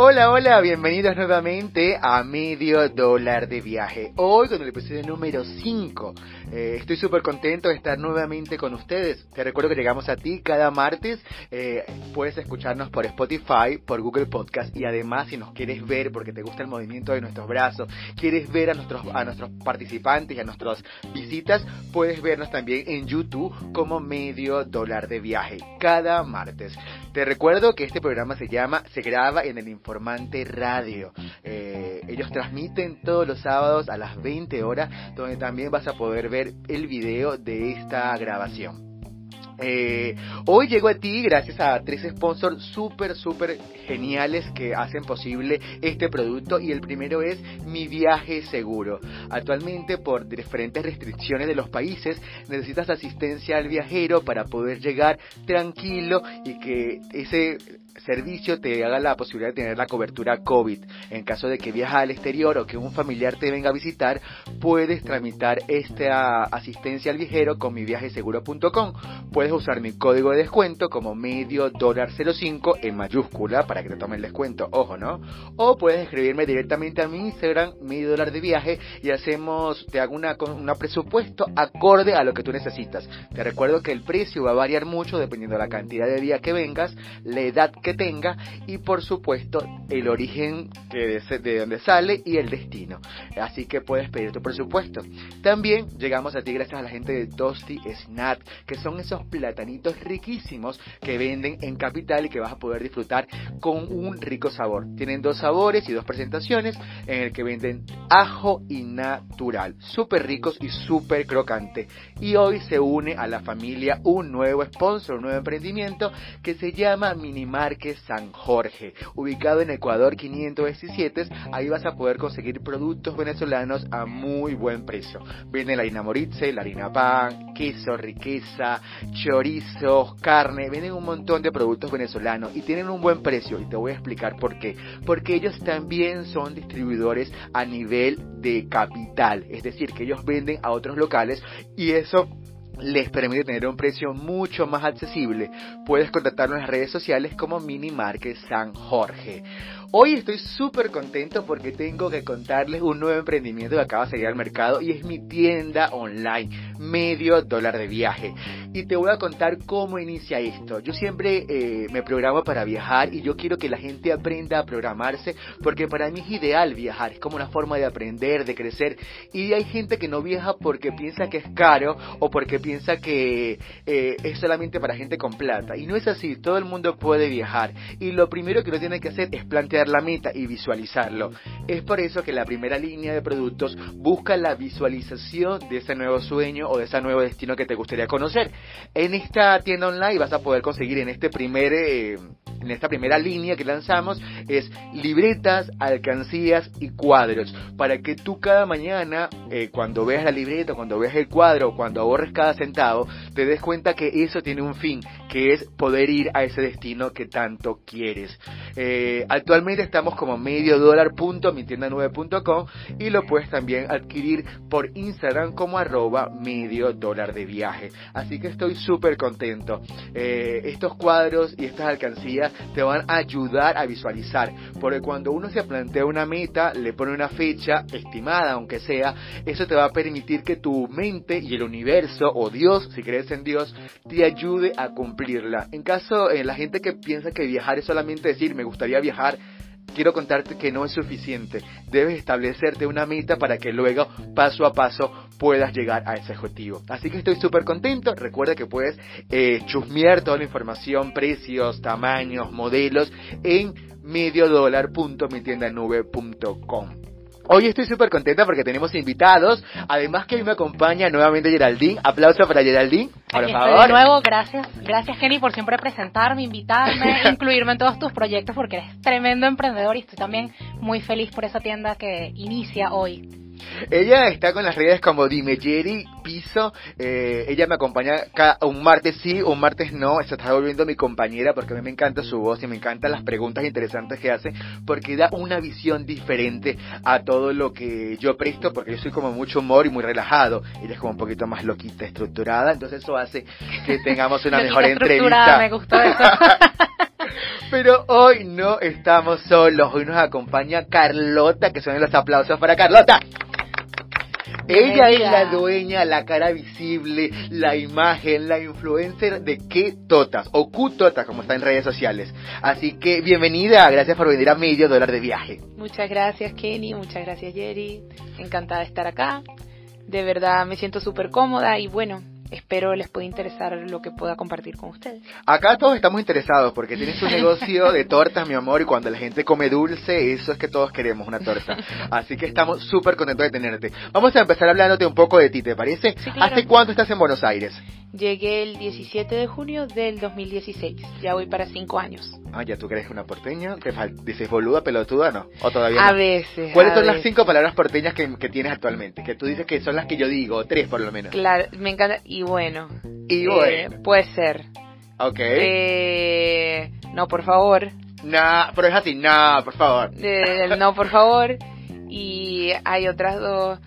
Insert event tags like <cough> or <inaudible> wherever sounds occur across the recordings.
Hola, hola, bienvenidos nuevamente a Medio Dólar de Viaje. Hoy con el episodio número 5. Eh, estoy súper contento de estar nuevamente con ustedes. Te recuerdo que llegamos a ti cada martes. Eh, puedes escucharnos por Spotify, por Google Podcast y además si nos quieres ver porque te gusta el movimiento de nuestros brazos, quieres ver a nuestros, a nuestros participantes y a nuestras visitas, puedes vernos también en YouTube como Medio Dólar de Viaje cada martes. Te recuerdo que este programa se llama, se graba en el Informante Radio. Eh, ellos transmiten todos los sábados a las 20 horas, donde también vas a poder ver el video de esta grabación. Eh, hoy llego a ti gracias a tres sponsors súper, súper geniales que hacen posible este producto y el primero es Mi Viaje Seguro. Actualmente por diferentes restricciones de los países necesitas asistencia al viajero para poder llegar tranquilo y que ese servicio te haga la posibilidad de tener la cobertura COVID. En caso de que viajes al exterior o que un familiar te venga a visitar, puedes tramitar esta asistencia al viajero con miviajeseguro.com. Puedes usar mi código de descuento como medio dólar 05 en mayúscula para que te tome el descuento, ojo, ¿no? O puedes escribirme directamente a mi Instagram, medio dólar de viaje, y hacemos, te hago una, una presupuesto acorde a lo que tú necesitas. Te recuerdo que el precio va a variar mucho dependiendo de la cantidad de días que vengas, la edad que tenga y por supuesto el origen de, de donde sale y el destino. Así que puedes pedir tu presupuesto. También llegamos a ti gracias a la gente de Toasty Snack, que son esos platanitos riquísimos que venden en Capital y que vas a poder disfrutar con un rico sabor. Tienen dos sabores y dos presentaciones en el que venden ajo y natural, súper ricos y súper crocante. Y hoy se une a la familia un nuevo sponsor, un nuevo emprendimiento que se llama Minimarket San Jorge, ubicado en Ecuador 517. Ahí vas a poder conseguir productos venezolanos a muy buen precio. Viene la harina moritze, la harina pan, queso, riqueza, chorizos, carne. Vienen un montón de productos venezolanos y tienen un buen precio. Y te voy a explicar por qué. Porque ellos también son distribuidores a nivel de capital. Es decir, que ellos venden a otros locales y eso les permite tener un precio mucho más accesible. Puedes contactarnos en las redes sociales como Mini Market San Jorge. Hoy estoy súper contento porque tengo que contarles un nuevo emprendimiento que acaba de salir al mercado y es mi tienda online, medio dólar de viaje. Y te voy a contar cómo inicia esto. Yo siempre eh, me programo para viajar y yo quiero que la gente aprenda a programarse porque para mí es ideal viajar, es como una forma de aprender, de crecer. Y hay gente que no viaja porque piensa que es caro o porque piensa que eh, es solamente para gente con plata. Y no es así, todo el mundo puede viajar. Y lo primero que uno tiene que hacer es plantear la meta y visualizarlo. Es por eso que la primera línea de productos busca la visualización de ese nuevo sueño o de ese nuevo destino que te gustaría conocer. En esta tienda online vas a poder conseguir en este primer eh, en esta primera línea que lanzamos es libretas, alcancías y cuadros para que tú cada mañana eh, cuando veas la libreta, cuando veas el cuadro, cuando ahorres cada centavo, te des cuenta que eso tiene un fin, que es poder ir a ese destino que tanto quieres. Eh, actualmente estamos como medio dólar punto mi tienda y lo puedes también adquirir por Instagram como arroba medio dólar de viaje. Así que estoy súper contento. Eh, estos cuadros y estas alcancías te van a ayudar a visualizar, porque cuando uno se plantea una meta, le pone una fecha estimada, aunque sea, eso te va a permitir que tu mente y el universo o Dios, si crees en Dios, te ayude a cumplirla. En caso, eh, la gente que piensa que viajar es solamente decir, me gustaría viajar, quiero contarte que no es suficiente. Debes establecerte una meta para que luego, paso a paso, puedas llegar a ese objetivo. Así que estoy súper contento. Recuerda que puedes eh, chusmear toda la información, precios, tamaños, modelos en mediodólar.mitiendanube.com. Hoy estoy súper contenta porque tenemos invitados. Además que hoy me acompaña nuevamente Geraldine. Aplauso para Geraldine, por favor. de nuevo, gracias. Gracias Kenny por siempre presentarme, invitarme, <laughs> incluirme en todos tus proyectos porque eres tremendo emprendedor y estoy también muy feliz por esa tienda que inicia hoy. Ella está con las redes como Dime Jerry Piso. Eh, ella me acompaña cada, un martes sí, un martes no. Se está volviendo mi compañera porque a mí me encanta su voz y me encantan las preguntas interesantes que hace porque da una visión diferente a todo lo que yo presto porque yo soy como mucho humor y muy relajado. Ella es como un poquito más loquita, estructurada. Entonces eso hace que <laughs> tengamos una mejor entrevista. Me gustó eso. <laughs> Pero hoy no estamos solos, hoy nos acompaña Carlota, que son los aplausos para Carlota. Ella es la dueña, la cara visible, la imagen, la influencer de qué totas o Q totas como está en redes sociales. Así que bienvenida, gracias por venir a Medio Dólar de Viaje. Muchas gracias Kenny, muchas gracias Jerry, encantada de estar acá. De verdad me siento súper cómoda y bueno, espero les pueda interesar lo que pueda compartir con ustedes. Acá todos estamos interesados porque tienes un negocio de tortas, mi amor, y cuando la gente come dulce, eso es que todos queremos una torta. Así que estamos súper contentos de tenerte. Vamos a empezar hablándote un poco de ti, ¿te parece? ¿Hace cuánto estás en Buenos Aires? Llegué el 17 de junio del 2016. Ya voy para cinco años. Ah, ya tú crees una porteña. ¿Te dices boluda, pelotuda, no? ¿O todavía A veces. ¿Cuáles son las cinco palabras porteñas que, tienes actualmente? Que tú dices que son las que yo digo, tres por lo menos. Claro, me encanta. Y bueno. Y bueno. Eh, puede ser. Ok. Eh, no, por favor. No, pero es así, no, por favor. Eh, no, por favor. Y hay otras dos.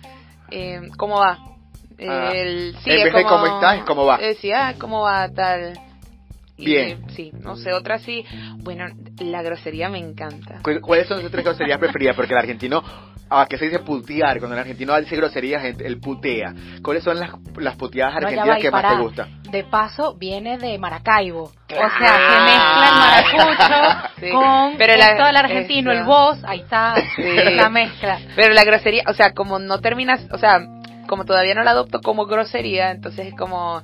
Eh, ¿Cómo va? Ah. El, sí, en vez de cómo estás, cómo va. Decía, ah, ¿cómo va tal? Bien. sí, no sé, otra sí. Bueno, la grosería me encanta. ¿Cuáles son sus tres groserías preferidas? Porque el argentino, ah, que se dice putear, cuando el argentino dice groserías, el putea. ¿Cuáles son las, las puteadas argentinas que más te gustan? De paso, viene de Maracaibo. O sea, que mezcla el maracucho <laughs> con Pero todo el argentino, el voz, ahí está, la mezcla. Pero la grosería, o sea, como no terminas, o sea, como todavía no la adopto como grosería, entonces es como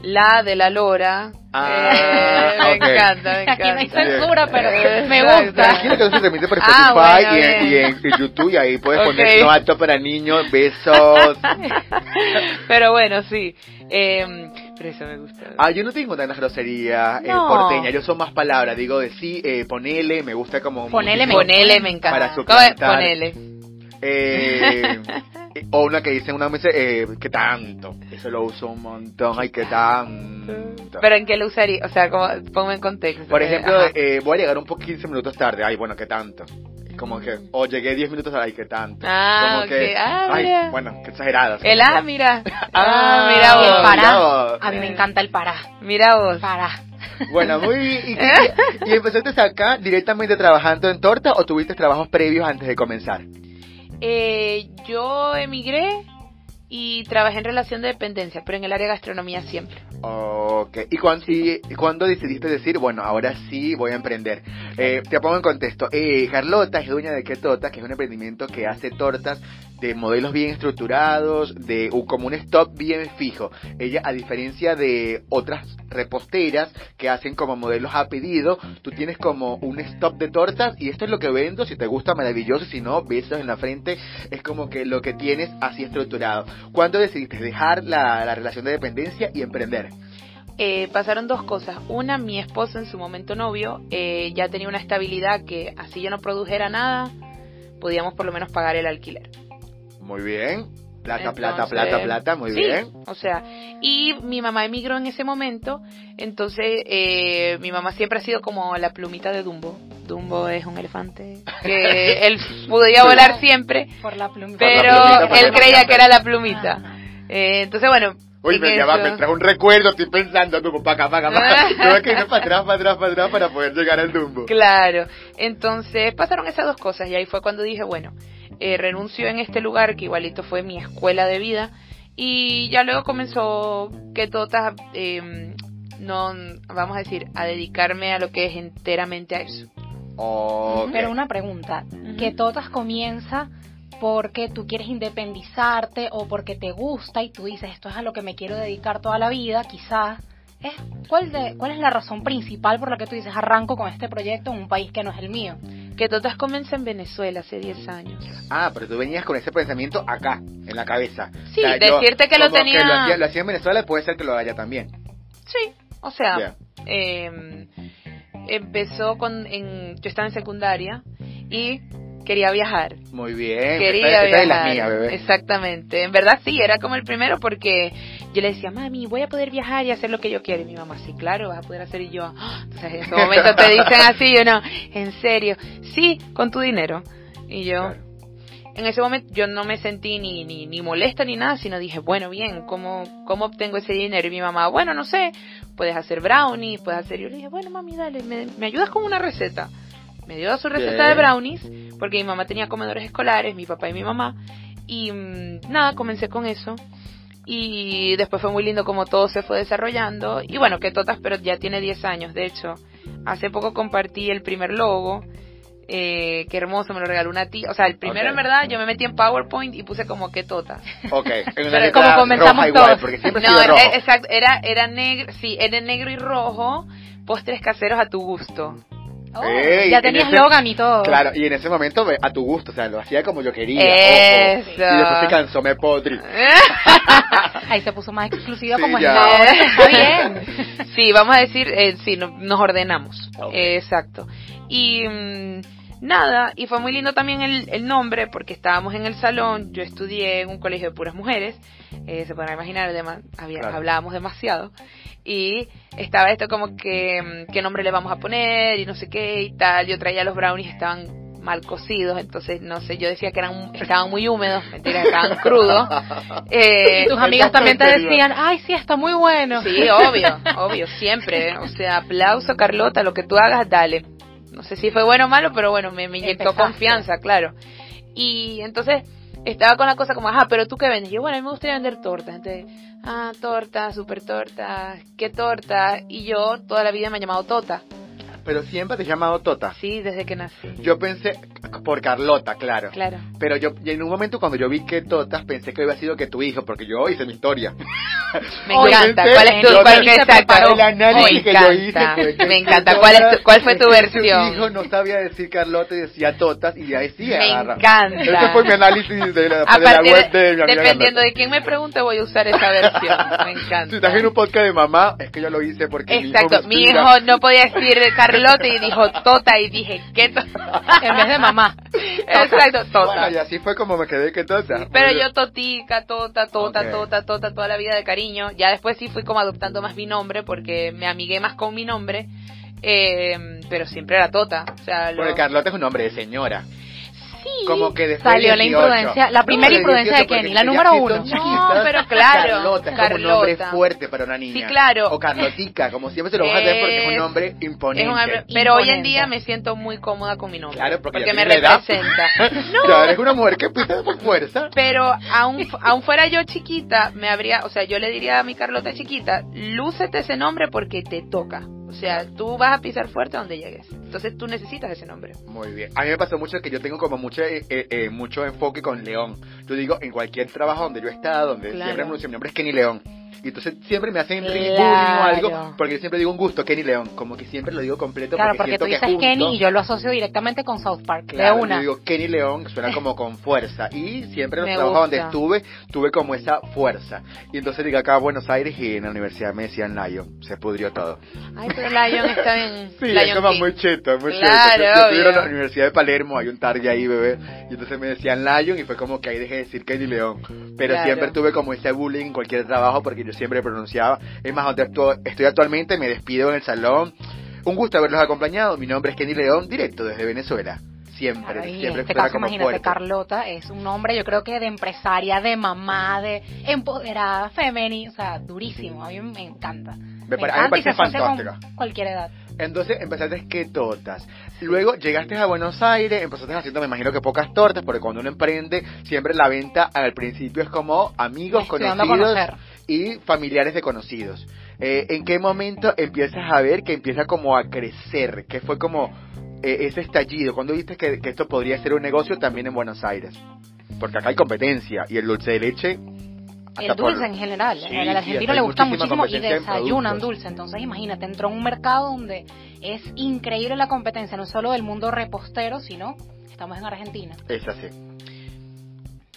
la de la lora. Ah, eh, <laughs> me encanta, me encanta. Aquí no hay censura, pero me gusta. Tranquilo que eso se remite por ah, Spotify y, en, YouTube y ahí puedes poner no apto para niños, besos. <laughs> pero bueno, sí. Eh, pero eso me gusta. Ah, yo no tengo tantas groserías eh, porteña, yo soy más palabras, digo de sí, eh, ponele, me gusta como... Ponele, me, ponele, me encanta. Para su Ponele. Eh, <laughs> o una que dice una vez, eh, ¿qué tanto? Eso lo uso un montón, ay, ¿qué tanto? ¿Pero en qué lo usaría? O sea, como, ponme en contexto. Por ejemplo, eh, voy a llegar un poco 15 minutos tarde, ay, bueno, ¿qué tanto? Como que, o llegué 10 minutos tarde, ay, ¿qué tanto? Ah, como que, ah, ay, bueno, qué exagerado. El <laughs> ah, mira. Ah, mira vos. El para. A mí me encanta el para. Mira vos. Para. Bueno, muy <laughs> ¿Y, y, empezaste acá directamente trabajando en torta o tuviste trabajos previos antes de comenzar? Eh, yo emigré y trabajé en relación de dependencia, pero en el área de gastronomía siempre. Ok, ¿y cuándo, y, cuándo decidiste decir, bueno, ahora sí voy a emprender? Eh, te pongo en contexto. Eh, Carlota es dueña de Ketota, que es un emprendimiento que hace tortas de modelos bien estructurados, de como un stock bien fijo. Ella, a diferencia de otras reposteras que hacen como modelos a pedido, tú tienes como un stock de tortas y esto es lo que vendo, si te gusta maravilloso, si no, besos en la frente, es como que lo que tienes así estructurado. ¿Cuándo decidiste dejar la, relación de dependencia y emprender? Eh, pasaron dos cosas. Una, mi esposo en su momento novio eh, ya tenía una estabilidad que así yo no produjera nada, podíamos por lo menos pagar el alquiler. Muy bien. Plata, plata, plata, plata, muy bien. O sea, y mi mamá emigró en ese momento, entonces eh, mi mamá siempre ha sido como la plumita de Dumbo. Dumbo es un elefante que <laughs> él podía volar siempre, por la plumita. pero él creía que era la plumita. Eh, entonces, bueno, Uy, me, me trajo un recuerdo, estoy pensando, Dumbo, para acá, para acá, para <laughs> que ir para atrás, para atrás, para atrás, para poder llegar al Dumbo. Claro, entonces pasaron esas dos cosas y ahí fue cuando dije, bueno, eh, renunció en este lugar, que igualito fue mi escuela de vida, y ya luego comenzó que todas, eh, no, vamos a decir, a dedicarme a lo que es enteramente a eso. Pero una pregunta, que Totas comienza porque tú quieres independizarte o porque te gusta y tú dices esto es a lo que me quiero dedicar toda la vida, quizás. ¿Es, cuál, de, ¿Cuál es la razón principal por la que tú dices arranco con este proyecto en un país que no es el mío? Que Totas comienza en Venezuela hace 10 años. Ah, pero tú venías con ese pensamiento acá, en la cabeza. Sí, decirte que lo tenía... Que lo, hacía, en Venezuela puede ser que lo haya también. Sí, o sea, eh, empezó con... En, yo estaba en secundaria y quería viajar. Muy bien. Quería viajar. Exactamente. En verdad sí, era como el primero porque yo le decía, mami, voy a poder viajar y hacer lo que yo quiero. Y mi mamá, sí, claro, vas a poder hacer. Y yo, ah". entonces en ese momento te <laughs> dicen así, yo no, en serio, sí, con tu dinero. Y yo, en ese momento yo no me sentí ni, ni, ni molesta ni nada, sino dije, bueno, bien, ¿cómo, ¿cómo obtengo ese dinero? Y mi mamá, bueno, no sé, puedes hacer brownies, puedes hacer... Yo le dije, bueno, mami, dale, ¿me, me ayudas con una receta? Me dio su receta de brownies, porque mi mamá tenía comedores escolares, mi papá y mi mamá, y mm, nada, comencé con eso. Y después fue muy lindo como todo se fue desarrollando. Y bueno, que Totas, pero ya tiene 10 años. De hecho, hace poco compartí el primer logo eh, qué hermoso, me lo regaló una tía. O sea, el primero en verdad yo me metí en PowerPoint y puse como que tota. Ok, <laughs> Pero como comenzamos todos. porque siempre no, rojo. Eh, exacto, era, era negro, sí, era negro y rojo, postres caseros a tu gusto. Oh, ya tenías logan y todo. Claro, y en ese momento a tu gusto, o sea, lo hacía como yo quería. Eso. Y después se cansó, me podri. <laughs> Ahí se puso más exclusiva como es <laughs> Está bien. Sí, vamos a decir, eh, sí, nos ordenamos. exacto. Y mm, nada, y fue muy lindo también el, el, nombre porque estábamos en el salón, yo estudié en un colegio de puras mujeres, eh, se pueden imaginar, había, hablábamos demasiado, y estaba esto como que, mm, qué nombre le vamos a poner y no sé qué y tal, yo traía los brownies, estaban mal cocidos, entonces no sé, yo decía que eran estaban muy húmedos, mentira, estaban crudos. <laughs> Eh, tus amigas también te decían, ay, sí, está muy bueno. Sí, obvio, obvio, siempre. O sea, aplauso, Carlota, lo que tú hagas, dale no sé si fue bueno o malo, pero bueno, me, me inyectó confianza, claro. Y entonces estaba con la cosa como, ajá, pero tú qué vendes. Y yo, bueno, a mí me gustaría vender tortas. Entonces, ah, torta, super torta, ¿qué torta? Y yo toda la vida me he llamado Tota. Pero siempre te has llamado Tota. Sí, desde que nací. Yo pensé, por Carlota, claro. Claro. Pero yo, en un momento cuando yo vi que Totas, pensé que había sido que tu hijo, porque yo hice mi historia. <laughs> Me encanta. ¿Cuál es tu, cuál, exacto. El análisis que yo hice. me encanta. ¿Cuál, es tu, cuál fue tu versión? Mi hijo no sabía decir Carlota y decía Totas, y ahí sí Me encanta. Ese fue mi análisis de la, de la web de, mi Dependiendo de quién me pregunte, voy a usar esa versión. Me encanta. <laughs> Si estás en un podcast de mamá, es que yo lo hice porque Exacto. Mi hijo, mi hijo no podía decir Carlota <laughs> y dijo Tota y dije, ¿qué tota? En vez de mamá. <laughs> Exacto, Tota. y así fue como me quedé que Tota. Pero yo Totica, Tota, Tota, Tota, Tota, toda la vida de cariño. Ya después sí fui como adoptando más mi nombre porque me amigué más con mi nombre. Eh, pero siempre era Tota. O sea, Porque Carlota es un nombre de señora sí. Como que salió la imprudencia, la primera imprudencia de Kenny, la número uno. No, pero <laughs> claro. Carlota es como un nombre fuerte para una niña. Sí, claro. O Carlotica, como siempre se lo vas a hacer porque es un nombre imponente. pero hoy en día me siento muy cómoda con mi nombre. Claro, porque, porque me representa. <laughs> no. Claro, eres una mujer que pisa por fuerza. Pero aún, aún fuera yo chiquita, me habría, o sea, yo le diría a mi Carlota chiquita, lúcete ese nombre porque te toca. O sea, tú vas a pisar fuerte donde llegues. Entonces tú necesitas ese nombre. Muy bien. A mí me pasó mucho que yo tengo como mucho, eh, eh, eh, mucho enfoque con León. Yo digo, en cualquier trabajo donde yo he estado, donde siempre mi nombre es Kenny León. Y entonces siempre me hacen bullying o algo, porque yo siempre digo un gusto, Kenny León, como que siempre lo digo completo. Claro, porque, porque tú dices Kenny y yo lo asocio directamente con South Park, claro, de una. Yo digo Kenny León, suena <laughs> como con fuerza. Y siempre en los trabajos donde estuve, tuve como esa fuerza. Y entonces digo acá a Buenos Aires y en la universidad me decían Lion, se pudrió todo. Ay, pero Lion está bien. <laughs> sí, es como muy cheto, muy claro, cheto. Yo, estuve en la Universidad de Palermo, hay un tarde ahí, bebé. Y entonces me decían Lion y fue como que ahí dejé de decir Kenny León. Pero siempre tuve como ese bullying en cualquier trabajo porque yo siempre pronunciaba es más, donde estoy actualmente, me despido en el salón. Un gusto haberlos acompañado. Mi nombre es Kenny León, directo desde Venezuela. Siempre, siempre. En este caso, imagínate, Carlota es un nombre, yo creo que de empresaria, de mamá, de empoderada, femenina, o sea, durísimo. A mí me encanta. Me, me parece fantástica. cualquier edad. Entonces empezaste que tortas. Luego llegaste a Buenos Aires, empezaste haciendo, me imagino que pocas tortas, porque cuando uno emprende, siempre la venta al principio es como amigos, conocidos y familiares de conocidos. Eh, ¿En qué momento empiezas a ver que empieza como a crecer? Que fue como eh, ese estallido? cuando viste que, esto podría ser un negocio también en Buenos Aires? Porque acá hay competencia y el dulce de leche el dulce en general. al argentino le gusta muchísimo y desayunan dulce. Entonces, imagínate, entró en un mercado donde es increíble la competencia, no solo del mundo repostero, sino estamos en Argentina. Es así.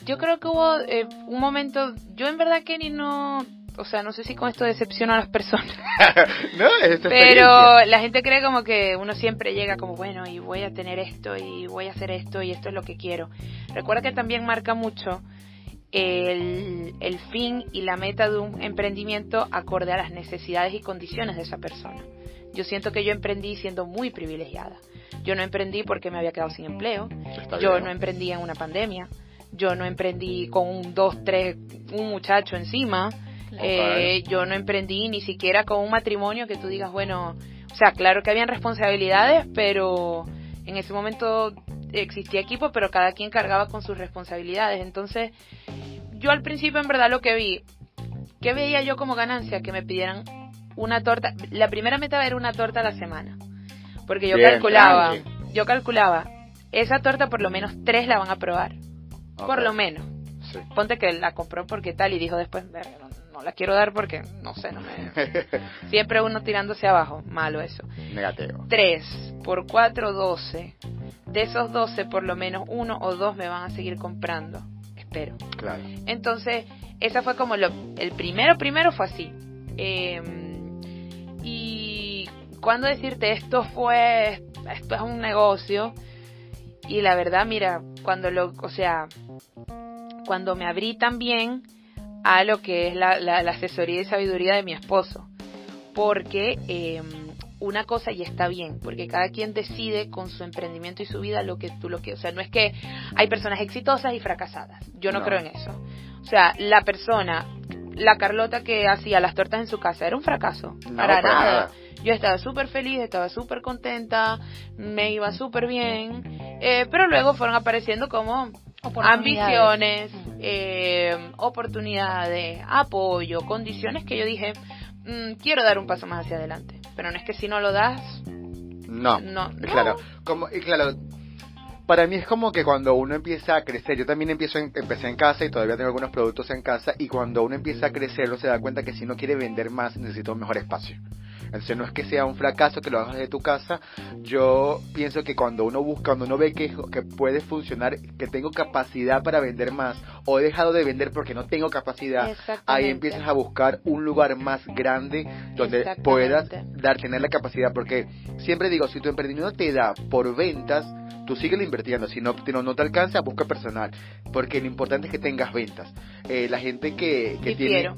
Yo creo que hubo eh, un momento, yo en verdad, Kenny, no, o sea, no sé si con esto decepciona a las personas. <laughs> no, Pero la gente cree como que uno siempre llega como, bueno, y voy a tener esto, y voy a hacer esto, y esto es lo que quiero. Recuerda que también marca mucho el, el fin y la meta de un emprendimiento acorde a las necesidades y condiciones de esa persona. Yo siento que yo emprendí siendo muy privilegiada. Yo no emprendí porque me había quedado sin empleo. yo no emprendí en una pandemia. Yo no emprendí con un dos, tres, un muchacho encima, eh, yo no emprendí ni siquiera con un matrimonio que tú digas, bueno, o sea, claro que habían responsabilidades, pero en ese momento existía equipo, pero cada quien cargaba con sus responsabilidades. Entonces, yo al principio en verdad lo que vi, ¿qué veía yo como ganancia? Que me pidieran una torta. La primera meta era una torta a la semana. Porque yo calculaba, yo calculaba, esa torta por lo menos tres la van a probar. Por lo menos. Ponte que la compró porque tal y dijo después, no, la quiero dar porque, no sé, no me... <laughs> <laughs> Siempre uno tirándose abajo, malo eso. Negativo. Tres por cuatro, doce. De esos doce, por lo menos uno o dos me van a seguir comprando. Espero. Claro. Entonces, esa fue como lo... El primero, primero fue así. Eh, y cuando decirte esto fue, esto es un negocio, y la verdad, mira, cuando lo, o sea, cuando me abrí también a lo que es la, la, asesoría y sabiduría de mi esposo, porque eh, una cosa y está bien, porque cada quien decide con su emprendimiento y su vida lo que tú lo que, o sea, no es que hay personas exitosas y fracasadas, yo no, creo en eso. O sea, la persona la Carlota que hacía las tortas en su casa era un fracaso. para nada. Yo estaba súper feliz, estaba súper contenta, me iba súper bien, eh, pero luego fueron apareciendo como ambiciones, eh, oportunidades, apoyo, condiciones que yo dije, mm, quiero dar un paso más hacia adelante. Pero no es que si no lo das... No, no, claro. Como, y claro, para mí es como que cuando uno empieza a crecer, yo también empiezo empecé en casa y todavía tengo algunos productos en casa y cuando uno empieza a crecer uno se da cuenta que si no quiere vender más necesita un mejor espacio. Entonces no es que sea un fracaso que lo hagas de tu casa, yo pienso que cuando uno busca, cuando uno ve que, que puede funcionar, que tengo capacidad para vender más o he dejado de vender porque no tengo capacidad, ahí empiezas a buscar un lugar más grande donde puedas dar, tener la capacidad, porque siempre digo, si tu emprendimiento te da por ventas, tú sigues invirtiendo. Si no, no, te alcanza, busca personal. Porque lo importante es que tengas ventas. Eh, la gente que, que tiene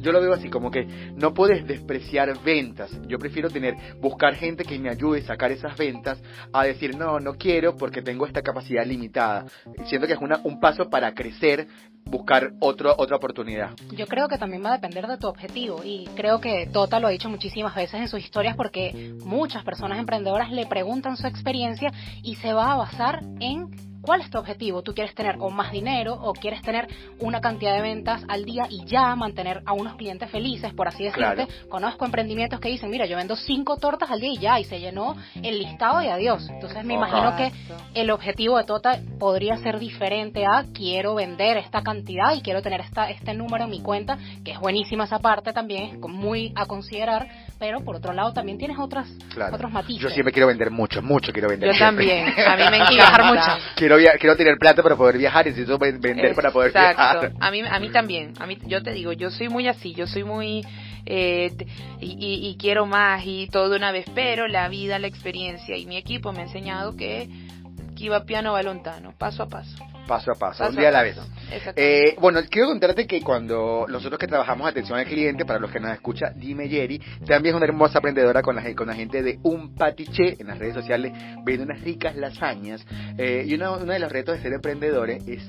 yo lo veo así como que no puedes despreciar ventas. Yo prefiero tener, buscar gente que me ayude a sacar esas ventas a decir, no, no quiero porque tengo esta capacidad limitada. Siento que es una, un paso para crecer, buscar otro, otra oportunidad. Yo creo que también va a depender de tu objetivo y creo que Tota lo ha dicho muchísimas veces en sus historias porque muchas personas emprendedoras le preguntan su experiencia y se va a basar en ¿Cuál es tu objetivo? ¿Tú quieres tener o más dinero o quieres tener una cantidad de ventas al día y ya mantener a unos clientes felices, por así decirte? Conozco emprendimientos que dicen, mira, yo vendo cinco tortas al día y ya, y se llenó el listado y adiós. Entonces me imagino que el objetivo de Tota podría ser diferente a quiero vender esta cantidad y quiero tener esta, este número en mi cuenta, que es buenísima esa parte también, es muy a considerar, pero por otro lado también tienes otras, otros matices. Yo siempre quiero vender mucho, mucho quiero vender. Yo también, a mí me <laughs> encanta. mucho quiero, tener plata para poder viajar y necesito vender para poder viajar. A mí, a mí también. A mí, yo te digo, yo soy muy así, yo soy muy... Eh, y, quiero más y todo de una vez, pero la vida, la experiencia y mi equipo me ha enseñado que, que iba piano va lontano, paso a paso paso a paso, un día a la vez. Eh, bueno, quiero contarte que cuando nosotros que trabajamos atención al cliente, para los que nos escucha, dime Jerry, también es una hermosa aprendedora con la, con la gente de Un Patiché en las redes sociales, vende unas ricas lasañas. Eh, y uno, uno de los retos de ser emprendedores es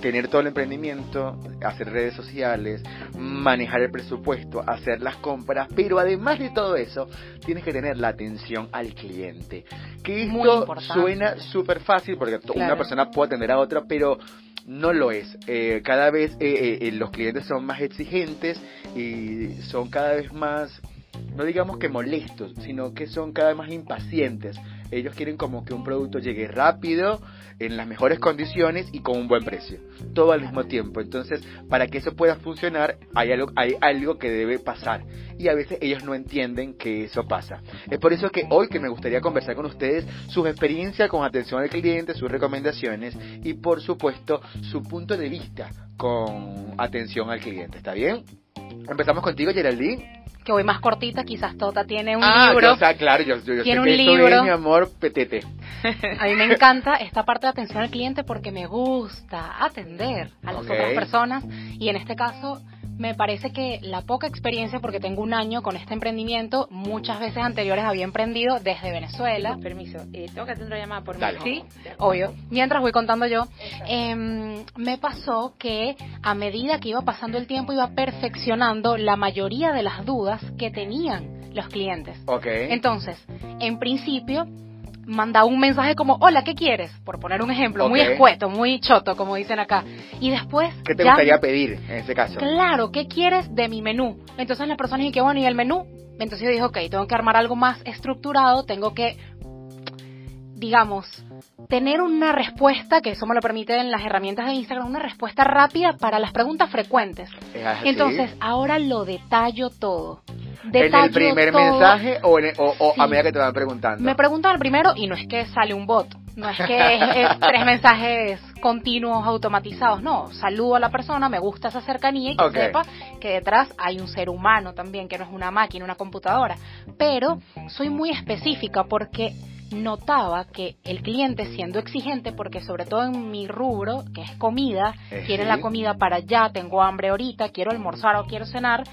tener todo el emprendimiento, hacer redes sociales, manejar el presupuesto, hacer las compras, pero además de todo eso, tienes que tener la atención al cliente. Que esto suena súper fácil porque una persona puede atender a otra, pero no lo es. Eh, cada vez eh, eh, los clientes son más exigentes y son cada vez más no digamos que molestos, sino que son cada vez más impacientes. Ellos quieren como que un producto llegue rápido, en las mejores condiciones y con un buen precio. Todo al mismo tiempo. Entonces, para que eso pueda funcionar, hay algo, hay algo que debe pasar. Y a veces ellos no entienden que eso pasa. Es por eso que hoy que me gustaría conversar con ustedes sus experiencias con atención al cliente, sus recomendaciones y por supuesto su punto de vista con atención al cliente. ¿Está bien? Empezamos contigo, Geraldine que voy más cortita, quizás Tota tiene un ah, libro. Ah, claro, yo, yo, tiene un libro. mi amor, petete. <laughs> A mí me encanta esta parte de atención al cliente porque me gusta atender a las otras personas y en este caso me parece que la poca experiencia, porque tengo un año con este emprendimiento, muchas veces anteriores había emprendido desde Venezuela. Permiso, eh, tengo que hacer una llamada por mí. Sí, obvio. Mientras voy contando yo, em, me pasó que a medida que iba pasando el tiempo iba perfeccionando la mayoría de las dudas que tenían los clientes. Ok. Entonces, en principio, mandaba un mensaje como, hola, ¿qué quieres? Por poner un ejemplo, muy escueto, muy choto, como dicen acá. Y después... ¿Qué te gustaría pedir en ese caso? Claro, ¿qué quieres de mi menú? Entonces la persona dice, bueno, ¿y el menú? Entonces yo dije, ok, tengo que armar algo más estructurado, tengo que, digamos, tener una respuesta, que eso me lo permiten las herramientas de Instagram, una respuesta rápida para las preguntas frecuentes. Entonces, ahora lo detallo todo. ¿En el primer mensaje o, a medida que te van preguntando? Me preguntan el primero y no es que sale un bot, no es que es, <laughs> tres mensajes continuos automatizados, no, saludo a la persona, me gusta esa cercanía y que sepa que detrás hay un ser humano también, que no es una máquina, una computadora. Pero soy muy específica porque notaba que el cliente siendo exigente, porque sobre todo en mi rubro, que es comida, eh, quiere la comida para allá, tengo hambre ahorita, quiero almorzar o quiero cenar,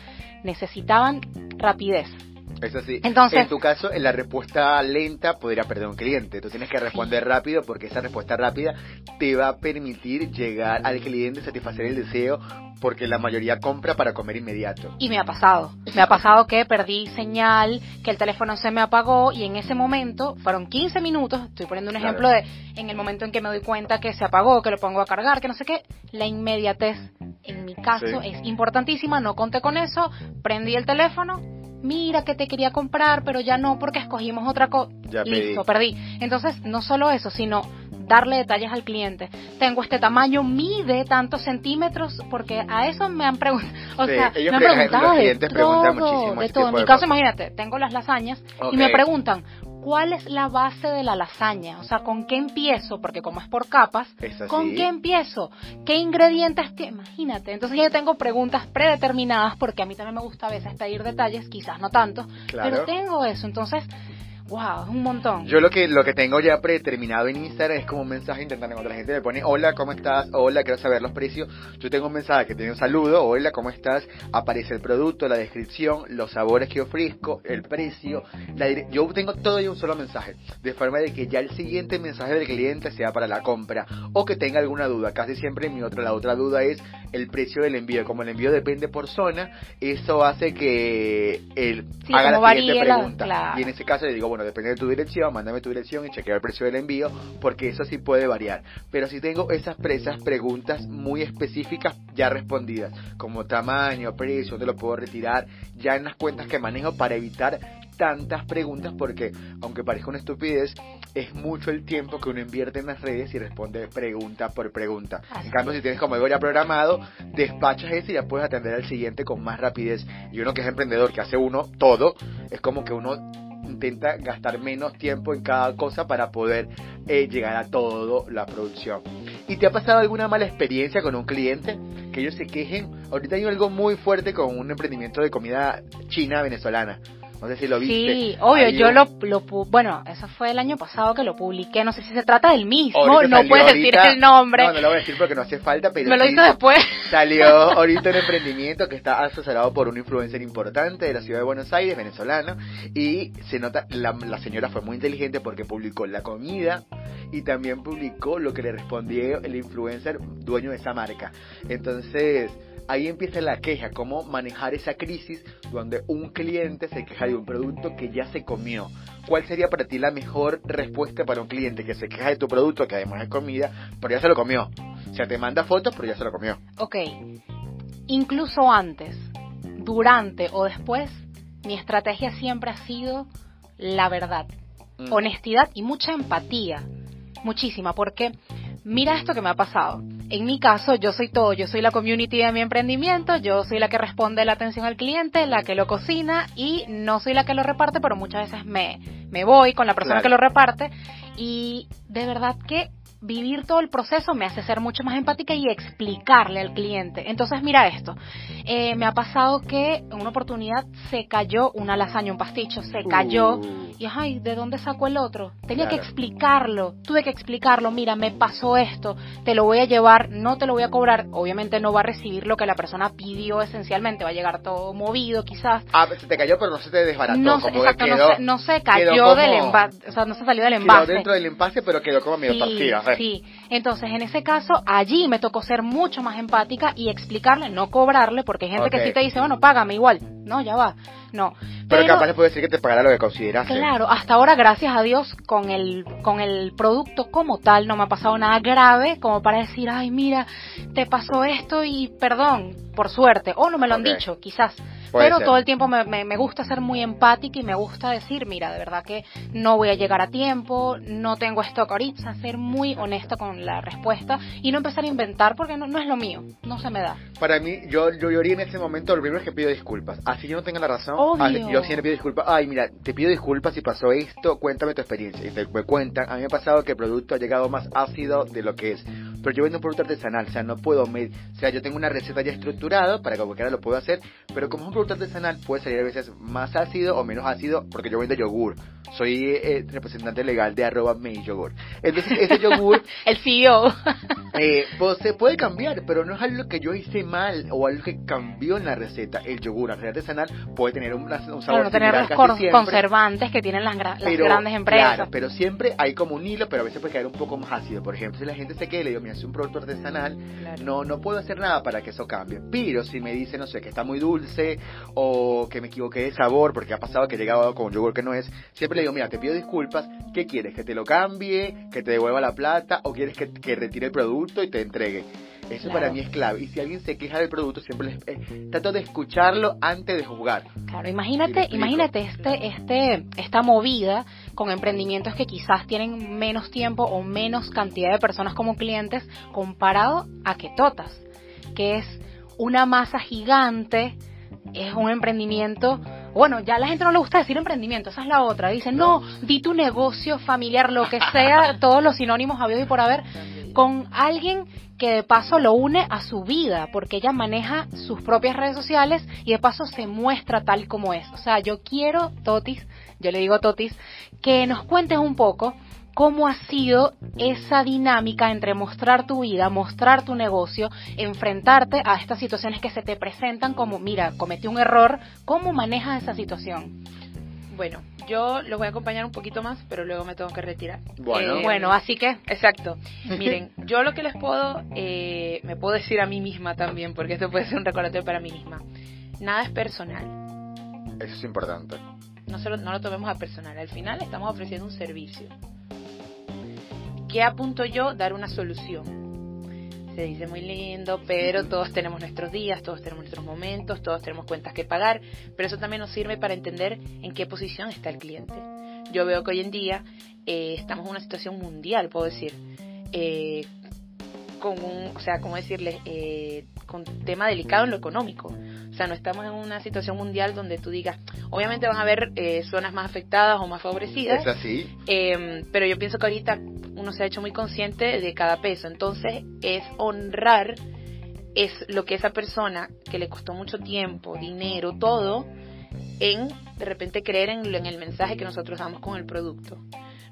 necesitaban rapidez. Eso sí. Entonces, en tu caso, en la respuesta lenta podría perder un cliente. Tú tienes que responder rápido porque esa respuesta rápida te va a permitir llegar al cliente, satisfacer el deseo, porque la mayoría compra para comer inmediato. Y me ha pasado. Me ha pasado que perdí señal, que el teléfono se me apagó y en ese momento, fueron 15 minutos, estoy poniendo un ejemplo de en el momento en que me doy cuenta que se apagó, que lo pongo a cargar, que no sé qué, la inmediatez en mi caso es importantísima, no conté con eso, prendí el teléfono, mira que te quería comprar, pero ya no porque escogimos otra cosa. Listo, perdí. Entonces, no solo eso, sino darle detalles al cliente. Tengo este tamaño, mide tantos centímetros, porque a eso me han preguntado. O sea, me han preguntado de todo, de todo. En mi caso, imagínate, tengo las lasañas y me preguntan, ¿cuál es la base de la lasaña? O sea, ¿con qué empiezo? Porque como es por capas, ¿con qué empiezo? ¿Qué ingredientes tiene? Imagínate. Entonces yo tengo preguntas predeterminadas porque a mí también me gusta a veces pedir detalles, quizás no tanto, pero tengo eso. Entonces Wow, un montón. Yo lo que lo que tengo ya predeterminado en Instagram es como un mensaje intentando encontrar gente me pone hola, ¿cómo estás? Hola, quiero saber los precios. Yo tengo un mensaje que tiene un saludo, hola, ¿cómo estás? Aparece el producto, la descripción, los sabores que ofrezco, el precio. La yo tengo todo en un solo mensaje, de forma de que ya el siguiente mensaje del cliente sea para la compra o que tenga alguna duda. Casi siempre mi otra la otra duda es el precio del envío. Como el envío depende por zona, eso hace que el haga la siguiente pregunta. Y en ese caso le digo, bueno depende de tu dirección, mándame tu dirección y chequea el precio del envío, porque eso sí puede variar. Pero si tengo esas presas, preguntas muy específicas ya respondidas, como tamaño, precio, dónde lo puedo retirar, ya en las cuentas que manejo para evitar tantas preguntas porque, aunque parezca una estupidez, es mucho el tiempo que uno invierte en las redes y responde pregunta por pregunta. En cambio, si tienes como algo ya programado, despachas eso y ya puedes atender al siguiente con más rapidez. Y uno que es emprendedor, que hace uno todo, es como que uno intenta gastar menos tiempo en cada cosa para poder eh, llegar a toda la producción. ¿Y te ha pasado alguna mala experiencia con un cliente? Que ellos se quejen. Ahorita hay algo muy fuerte con un emprendimiento de comida china venezolana no sé si lo viste. Sí, obvio, yo lo, lo, bueno, eso fue el año pasado que lo publiqué, no sé si se trata del mismo, no puedes decir el nombre. No, no lo voy a decir porque no hace falta, pero Me lo hizo después. Salió <laughs> ahorita un emprendimiento que está asesorado por un influencer importante de la ciudad de Buenos Aires, venezolano, y se nota, la, la señora fue muy inteligente porque publicó la comida y también publicó lo que le respondió el influencer dueño de esa marca. Entonces, ahí empieza la queja, cómo manejar esa crisis donde un cliente se queja de un producto que ya se comió. ¿Cuál sería para ti la mejor respuesta para un cliente que se queja de tu producto, que además es comida, pero ya se lo comió? O sea, te manda fotos, pero ya se lo comió. Ok. Incluso antes, durante o después, mi estrategia siempre ha sido la verdad, mm. honestidad y mucha empatía. Muchísima, porque mira esto que me ha pasado. En mi caso, yo soy todo, yo soy la community de mi emprendimiento, yo soy la que responde la atención al cliente, la que lo cocina y no soy la que lo reparte, pero muchas veces me, me voy con la persona que lo reparte. Y de verdad que vivir todo el proceso me hace ser mucho más empática y explicarle al cliente. Entonces, mira esto. Eh, me ha pasado que en una oportunidad se cayó una lasaña, un pasticho, se cayó. Uh. Y, ay, ¿de dónde sacó el otro? Tenía que explicarlo. Tuve que explicarlo. Mira, me pasó esto. Te lo voy a llevar, no te lo voy a cobrar. Obviamente no va a recibir lo que la persona pidió esencialmente. Va a llegar todo movido, quizás. Ah, se te cayó, pero no se te desbarató. No, exacto, no, se, cayó del envase. O sea, no se salió del envase. Quedó dentro del envase, pero quedó como medio sí, Sí. Entonces, en ese caso, allí me tocó ser mucho más empática y explicarle, no cobrarle, porque hay gente que sí te dice, bueno, págame igual. No, ya va. No. Pero, capaz le puede decir que te pagara lo que consideras. Claro, hasta ahora, gracias a Dios, con el, con el producto como tal, no me ha pasado nada grave como para decir, ay, mira, te pasó esto y perdón, por suerte. O no me lo han dicho, quizás pero todo el tiempo me, me, gusta ser muy empática y me gusta decir, mira, de verdad que no voy a llegar a tiempo, no tengo stock ahorita, ser muy honesta con la respuesta y no empezar a inventar porque no, no es lo mío, no se me da. Para mí, yo, yo lloré en ese momento, lo primero es que pido disculpas. Así yo no tenga la razón, yo siempre pido disculpas. Ay, mira, te pido disculpas si pasó esto, cuéntame tu experiencia. Y te, me cuentan, a mí me ha pasado que el producto ha llegado más ácido de lo que es pero yo vendo un producto artesanal, o sea, no puedo medir, o sea, yo tengo una receta ya estructurada para que cualquiera lo pueda hacer, pero como es un producto artesanal puede salir a veces más ácido o menos ácido porque yo vendo yogur. Soy eh, representante legal de arroba mi yogur. Entonces, ese <laughs> yogur... El CEO. <laughs> eh, pues se puede cambiar, pero no es algo que yo hice mal o algo que cambió en la receta. El yogur artesanal puede tener un, un sabor no tener los conservantes que tienen las, grandes empresas. Claro, pero siempre hay como un hilo, pero a veces puede quedar un poco más ácido. Por ejemplo, si la gente se queda y le digo, mira, es un producto artesanal, no, no puedo hacer nada para que eso cambie. Pero si me dice, no sé, que está muy dulce o que me equivoqué de sabor, porque ha pasado que he llegado con yogur que no es, siempre le digo, mira, te pido disculpas, ¿qué quieres? ¿Que te lo cambie? ¿Que te devuelva la plata? ¿O quieres que, que retire el producto y te entregue? Eso para mí es clave. Y si alguien se queja del producto, siempre les, eh, trato de escucharlo antes de juzgar. Claro, imagínate, imagínate este, este, esta movida con emprendimientos que quizás tienen menos tiempo o menos cantidad de personas como clientes comparado a Ketotas, que es una masa gigante, es un emprendimiento bueno, ya a la gente no le gusta decir emprendimiento, esa es la otra. Dicen, no, di tu negocio familiar, lo que sea, <laughs> todos los sinónimos habidos y por haber, con alguien que de paso lo une a su vida, porque ella maneja sus propias redes sociales y de paso se muestra tal como es. O sea, yo quiero, Totis, yo le digo Totis, que nos cuentes un poco cómo ha sido esa dinámica entre mostrar tu vida, mostrar tu negocio, enfrentarte a estas situaciones que se te presentan como, mira, cometí un error, ¿cómo manejas esa situación? Bueno, yo los voy a acompañar un poquito más, pero luego me tengo que retirar. Bueno, eh, bueno así que. Exacto. <laughs> Miren, yo lo que les puedo, eh, me puedo decir a mí misma también, porque esto puede ser un recordatorio para mí misma. Nada es personal. Eso es importante. No, solo, no lo tomemos a personal. Al final estamos ofreciendo un servicio. ¿Qué apunto yo? Dar una solución se dice muy lindo, pero todos tenemos nuestros días, todos tenemos nuestros momentos, todos tenemos cuentas que pagar, pero eso también nos sirve para entender en qué posición está el cliente. Yo veo que hoy en día eh, estamos en una situación mundial, puedo decir, eh, con un, o sea, ¿cómo decirles? Eh, con tema delicado en lo económico. O sea, no estamos en una situación mundial donde tú digas, obviamente van a haber eh, zonas más afectadas o más favorecidas. Es así. Eh, pero yo pienso que ahorita uno se ha hecho muy consciente de cada peso. Entonces, es honrar es lo que esa persona que le costó mucho tiempo, dinero, todo, en de repente creer en, en el mensaje que nosotros damos con el producto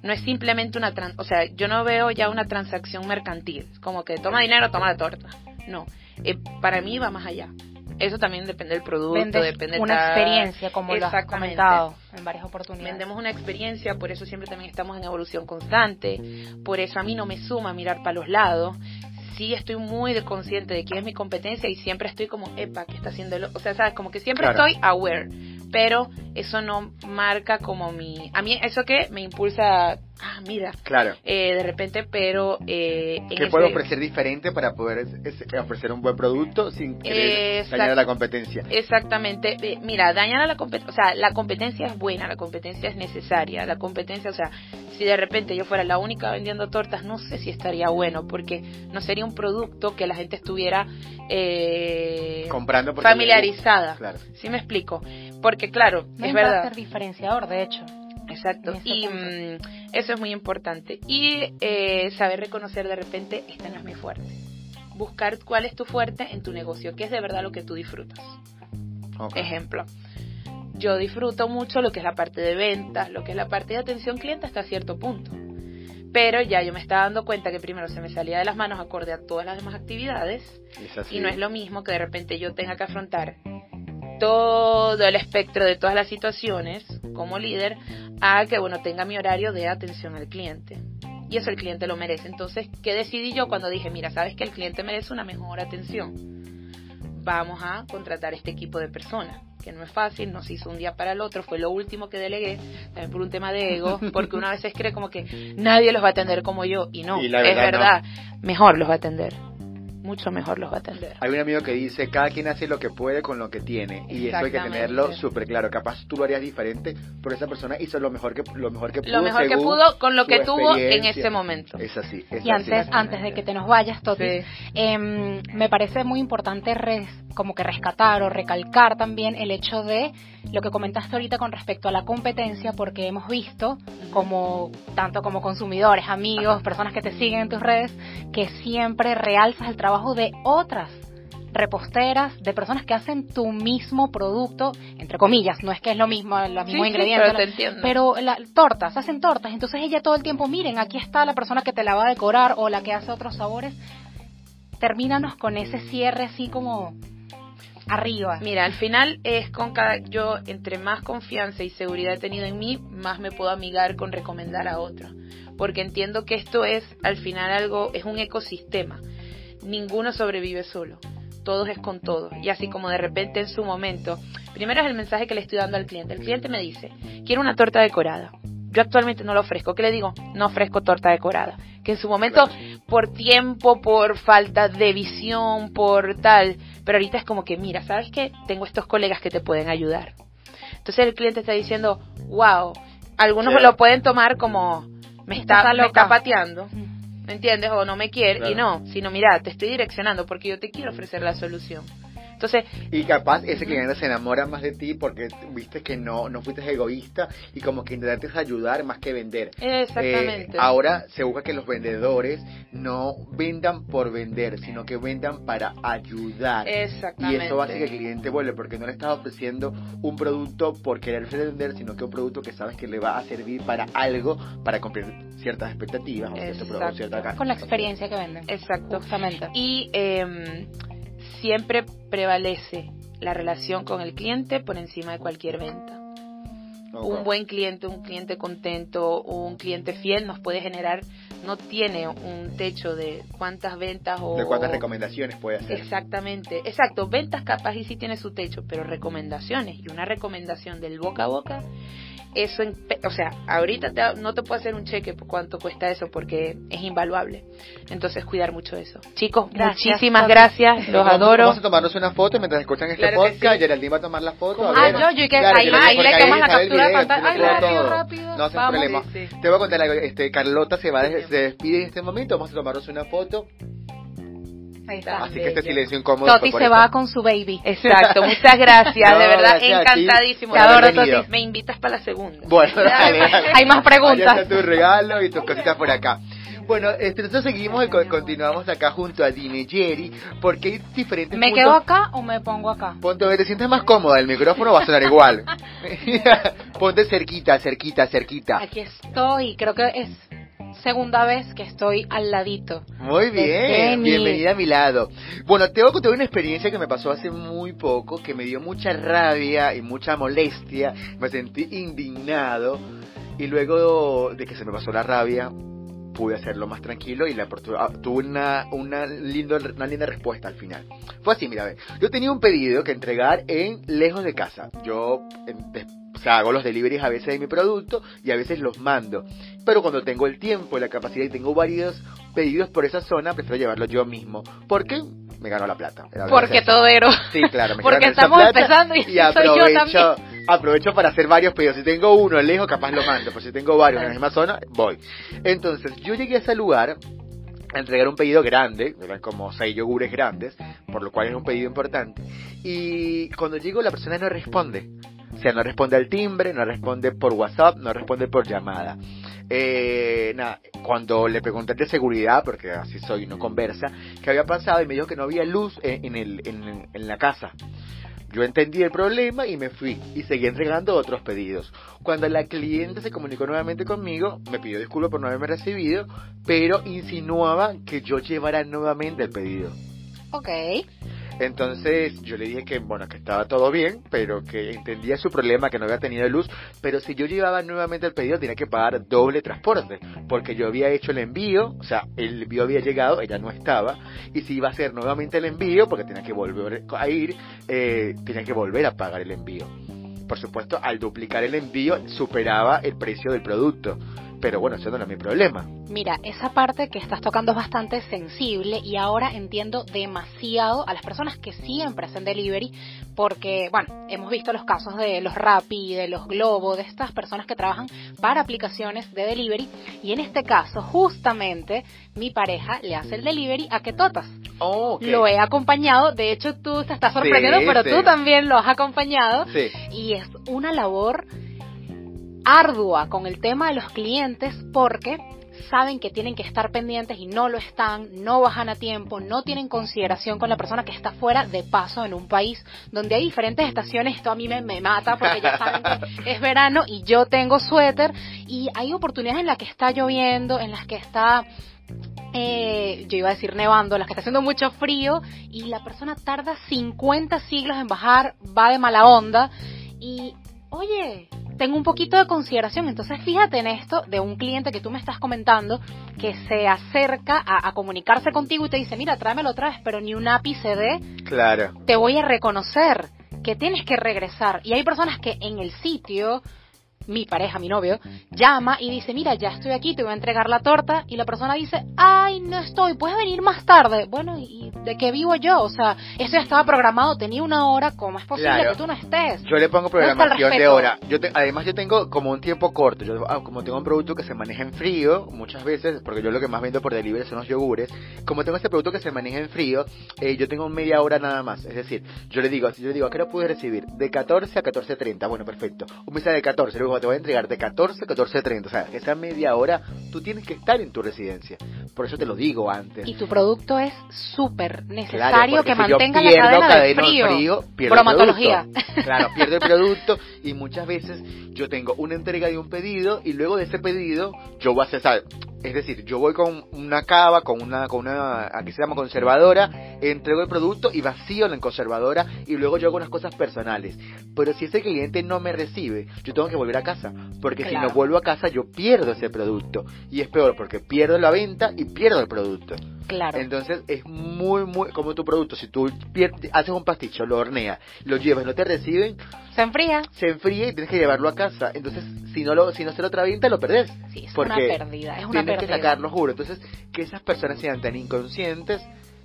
no es simplemente una, o sea, yo no veo ya una transacción mercantil, como que toma dinero, toma la torta. No, eh, para mí va más allá. Eso también depende del producto, depende de una experiencia, como lo has comentado en varias oportunidades. Vendemos una experiencia, por eso siempre también estamos en evolución constante. Por eso a mí no me suma mirar para los lados. Sí estoy muy consciente de quién es mi competencia y siempre estoy como, epa, ¿qué está haciendo? O sea, sabes, como que siempre estoy aware pero eso no marca como mi... A mí eso que me impulsa, ah, mira, claro. Eh, de repente, pero... Eh, ¿Qué puedo ofrecer diferente para poder ofrecer un buen producto sin dañar a la competencia? Exactamente. Eh, mira, dañar a la competencia, o sea, la competencia es buena, la competencia es necesaria, la competencia, o sea, si de repente yo fuera la única vendiendo tortas, no sé si estaría bueno, porque no sería un producto que la gente estuviera eh, comprando familiarizada. Claro. ¿Sí me explico? Porque claro, es verdad. ser diferenciador, de hecho. Exacto. Y mm, Eso es muy importante. Y eh, saber reconocer de repente, esta no es mi fuerte. Buscar cuál es tu fuerte en tu negocio, qué es de verdad lo que tú disfrutas. Ejemplo, yo disfruto mucho lo que es la parte de ventas, lo que es la parte de atención cliente hasta cierto punto. Pero ya yo me estaba dando cuenta que primero se me salía de las manos acorde a todas las demás actividades. Y no es lo mismo que de repente yo tenga que afrontar todo el espectro de todas las situaciones como líder a que bueno tenga mi horario de atención al cliente. Y eso el cliente lo merece. Entonces qué decidí yo cuando dije mira sabes que el cliente merece una mejor atención vamos a contratar este equipo de personas que no es fácil, no se hizo un día para el otro, fue lo último que delegué, también por un tema de ego, <laughs> porque una vez cree como que nadie los va a atender como yo, y no, es verdad, mejor los va a atender mucho mejor los va a atender. Hay un amigo que dice, cada quien hace lo que puede con lo que tiene, y eso hay que tenerlo súper claro. Capaz tú lo harías diferente, pero esa persona hizo lo mejor que, lo mejor que pudo. Lo mejor que pudo con lo que tuvo en ese momento. Es así. y antes, antes de que te nos vayas, Toti, em, me parece muy importante res, como que rescatar o recalcar también el hecho de lo que comentaste ahorita con respecto a la competencia, porque hemos visto como tanto como consumidores, amigos, personas que te siguen en tus redes, que siempre realzas el trabajo de otras reposteras, de personas que hacen tu mismo producto, entre comillas, no es que es lo mismo, los mismos ingredientes, pero, la, tortas, hacen tortas, entonces ella todo el tiempo, miren, aquí está la persona que te la va a decorar o la que hace otros sabores, termínanos con ese cierre así como arriba. Mira, al final es con cada, yo entre más confianza y seguridad he tenido en mí, más me puedo amigar con recomendar a otro. Porque entiendo que esto es al final algo, es un ecosistema. Ninguno sobrevive solo. Todos es con todos. Y así como de repente en su momento, primero es el mensaje que le estoy dando al cliente. El cliente me dice, quiero una torta decorada. Yo actualmente no lo ofrezco. ¿Qué le digo? No ofrezco torta decorada. Que en su momento, por tiempo, por falta de visión, por tal, pero ahorita es como que, mira, ¿sabes qué? Tengo estos colegas que te pueden ayudar. Entonces el cliente está diciendo, wow, algunos lo pueden tomar como, me está, me está pateando. ¿Me entiendes? O no me quiere. Y no, sino mira, te estoy direccionando porque yo te quiero ofrecer la solución. Entonces, y capaz ese cliente se enamora más de ti porque viste que no, no fuiste egoísta y como que intentaste ayudar más que vender. Exactamente. Eh, ahora se busca que los vendedores no vendan por vender, sino que vendan para ayudar. Exactamente. Y eso hace que el cliente vuelve porque no le estás ofreciendo un producto por querer vender, sino que un producto que sabes que le va a servir para algo, para cumplir ciertas expectativas Con la experiencia que venden. Exacto. Y eh, siempre prevalece la relación con el cliente por encima de cualquier venta. Un buen cliente, un cliente contento, un cliente fiel nos puede generar, no tiene un techo de cuántas ventas o... De cuántas recomendaciones puede hacer. Exactamente, exacto, ventas capaz y sí tiene su techo, pero recomendaciones y una recomendación del boca a boca eso, o sea, ahorita no te puedo hacer un cheque por cuánto cuesta eso porque es invaluable. Entonces, cuidar mucho eso. Chicos, muchísimas gracias, los adoro. Vamos a tomarnos una foto mientras escuchan este podcast. Sí. Geraldine va a tomar la foto. A ah, yo, yo que ahí, le tomas la captura de pantalla. Ay, rápido, rápido. No hace problema. Te voy a contar algo. Este, Carlota se va, se despide en este momento. Vamos a tomarnos una foto. Así que este silencio incómodo. Toti se va con su baby. <laughs> Exacto, muchas gracias, de verdad, encantadísimo. Te adoro, Toti. Me invitas para la segunda. Bueno, dale. Hay más preguntas. Ahí tu regalo y tus cositas por acá. Bueno, este, nosotros seguimos y continuamos acá junto a Dine Jerry, porque hay diferentes ¿Me quedo acá o me pongo acá? Ponte, te sientes más cómoda, el micrófono va a sonar igual. <laughs> <laughs> Ponte cerquita, cerquita, cerquita. Aquí estoy, creo que es segunda vez que estoy al ladito. Muy bien, bienvenida a mi lado. Bueno, tengo que contar una experiencia que me pasó hace muy poco, que me dio mucha rabia y mucha molestia, me sentí indignado y luego de que se me pasó la rabia, pude hacerlo más tranquilo y la ah, tuve una, una, lindo, una linda respuesta al final. Fue así, mira, yo tenía un pedido que entregar en lejos de casa. Yo o sea, hago los deliveries a veces de mi producto y a veces los mando. Pero cuando tengo el tiempo y la capacidad y tengo varios pedidos por esa zona, prefiero llevarlo yo mismo. ¿Por qué? Me gano la plata. Porque todero. Sí, claro. Me <laughs> Porque estamos empezando y, <laughs> aprovecho, aprovecho para hacer varios pedidos. Si tengo uno lejos, capaz lo mando. Pero si tengo varios en la misma zona, voy. Entonces, yo llegué a ese lugar a entregar un pedido grande, eran como seis yogures grandes, por lo cual es un pedido importante. Y cuando llego la persona no responde. O sea, no responde al timbre, no responde por WhatsApp, no responde por llamada. Eh, nada, cuando le pregunté de seguridad, porque así soy, no conversa, qué había pasado y me dijo que no había luz en, el, en, la casa. Yo entendí el problema y me fui y seguí entregando otros pedidos. Cuando la cliente se comunicó nuevamente conmigo, me pidió disculpas por no haberme recibido, pero insinuaba que yo llevara nuevamente el pedido. Ok. Entonces yo le dije que, bueno, que estaba todo bien, pero que entendía su problema, que no había tenido luz, pero si yo llevaba nuevamente el pedido tenía que pagar doble transporte, porque yo había hecho el envío, o sea, el envío había llegado, ella no estaba, y si iba a hacer nuevamente el envío, porque tenía que volver a ir, eh, tenía que volver a pagar el envío. Por supuesto, al duplicar el envío superaba el precio del producto. Pero bueno, eso no era mi problema. Mira, esa parte que estás tocando es bastante sensible y ahora entiendo demasiado a las personas que siempre hacen delivery porque, bueno, hemos visto los casos de los Rappi, de los Globo, de estas personas que trabajan para aplicaciones de delivery y en este caso, justamente, mi pareja le hace el delivery a Ketotas. Oh, Lo he acompañado, de hecho tú te estás sorprendiendo, pero tú también lo has acompañado y es una labor ardua con el tema de los clientes porque saben que tienen que estar pendientes y no lo están, no bajan a tiempo, no tienen consideración con la persona que está fuera de paso en un país donde hay diferentes estaciones. Esto a mí me, mata porque ya saben que <laughs> es verano y yo tengo suéter y hay oportunidades en las que está lloviendo, en las que está eh, yo iba a decir nevando, las que está haciendo mucho frío y la persona tarda 50 siglos en bajar, va de mala onda y, oye, tengo un poquito de consideración. Entonces, fíjate en esto de un cliente que tú me estás comentando que se acerca a, comunicarse contigo y te dice, mira, tráemelo otra vez, pero ni un ápice de... Claro. Te voy a reconocer que tienes que regresar. Y hay personas que en el sitio mi pareja, mi novio, llama y dice, mira, ya estoy aquí, te voy a entregar la torta, y la persona dice, ay, no estoy, puedes venir más tarde. Bueno, ¿y de qué vivo yo? O sea, eso ya estaba programado, tenía una hora, ¿cómo es posible que tú no estés? Yo le pongo programación de hora. Yo además yo tengo como un tiempo corto, yo ah, como tengo un producto que se maneja en frío, muchas veces, porque yo lo que más vendo por delivery son los yogures, como tengo este producto que se maneja en frío, eh, yo tengo media hora nada más, es decir, yo le digo, yo le digo, ¿a qué hora pude recibir? De 14 a 14.30, bueno, perfecto. Un mensaje de 14, luego te voy a entregar de 14 a 14.30. O sea, esa media hora tú tienes que estar en tu residencia. Por eso te lo digo antes. Y tu producto es súper necesario que mantenga la cadena, de frío. Bromatología. Claro, pierdo el producto y muchas veces yo tengo una entrega de un pedido y luego de ese pedido yo voy a cesar. Es decir, yo voy con una cava, con una, con una, aquí se llama conservadora, entrego el producto y vacío la conservadora y luego yo hago unas cosas personales. Pero si ese cliente no me recibe, yo tengo que volver a casa, porque si no vuelvo a casa yo pierdo ese producto. Y es peor, porque pierdo la venta y pierdo el producto. Claro. Entonces es muy, muy, como tu producto, si tú haces un pasticho, lo horneas, lo llevas, no te reciben, se enfría. Se enfría y tienes que llevarlo a casa. Entonces, si no lo, si no se lo venta, lo perdés. Sí, es porque una pérdida, es una tienes que sacarlo, juro. Entonces, que esas personas sean tan inconscientes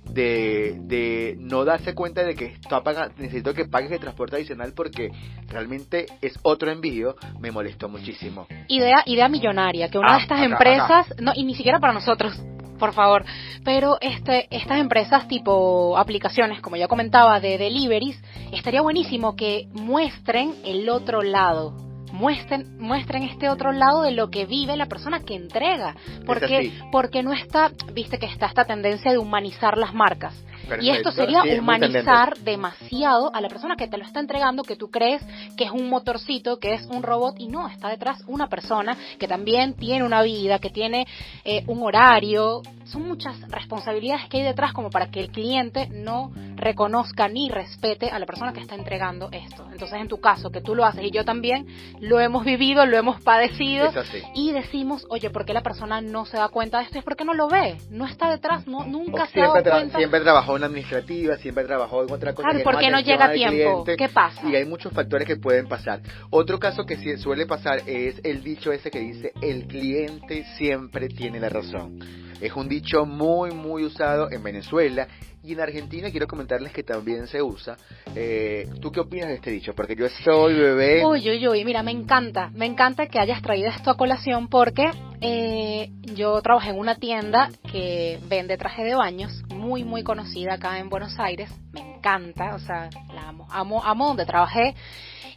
de, de no darse cuenta de que está necesito que pagues el transporte adicional porque realmente es otro envío, me molestó muchísimo. Idea, idea millonaria, que una de ah, estas empresas, no, y ni siquiera para nosotros, por favor. Pero este, estas empresas tipo aplicaciones, como ya comentaba, de deliveries, estaría buenísimo que muestren el otro lado. Muestren, muestren este otro lado de lo que vive la persona que entrega. Porque, porque no está, viste que está esta tendencia de humanizar las marcas. Y esto sería humanizar demasiado a la persona que te lo está entregando, que tú crees que es un motorcito, que es un robot, y no, está detrás una persona que también tiene una vida, que tiene eh, un horario. Son muchas responsabilidades que hay detrás como para que el cliente no reconozca ni respete a la persona que está entregando esto. Entonces, en tu caso, que tú lo haces y yo también, lo hemos vivido, lo hemos padecido y decimos, oye, ¿por qué la persona no se da cuenta de esto? Es porque no lo ve, no está detrás, no, nunca se da cuenta. Siempre trabajó en administrativa, siempre trabajó en otra cosa. Claro, porque no llega a tiempo. ¿Qué pasa? Y hay muchos factores que pueden pasar. Otro caso que suele pasar es el dicho ese que dice, el cliente siempre tiene la razón. Es un dicho muy, muy usado en Venezuela y en Argentina quiero comentarles que también se usa. Eh, ¿Tú qué opinas de este dicho? Porque yo soy bebé. Uy, uy, uy, mira, me encanta, me encanta que hayas traído esto a colación porque eh, yo trabajé en una tienda que vende traje de baños, muy, muy conocida acá en Buenos Aires. Me encanta, o sea, la amo, amo, amo donde trabajé.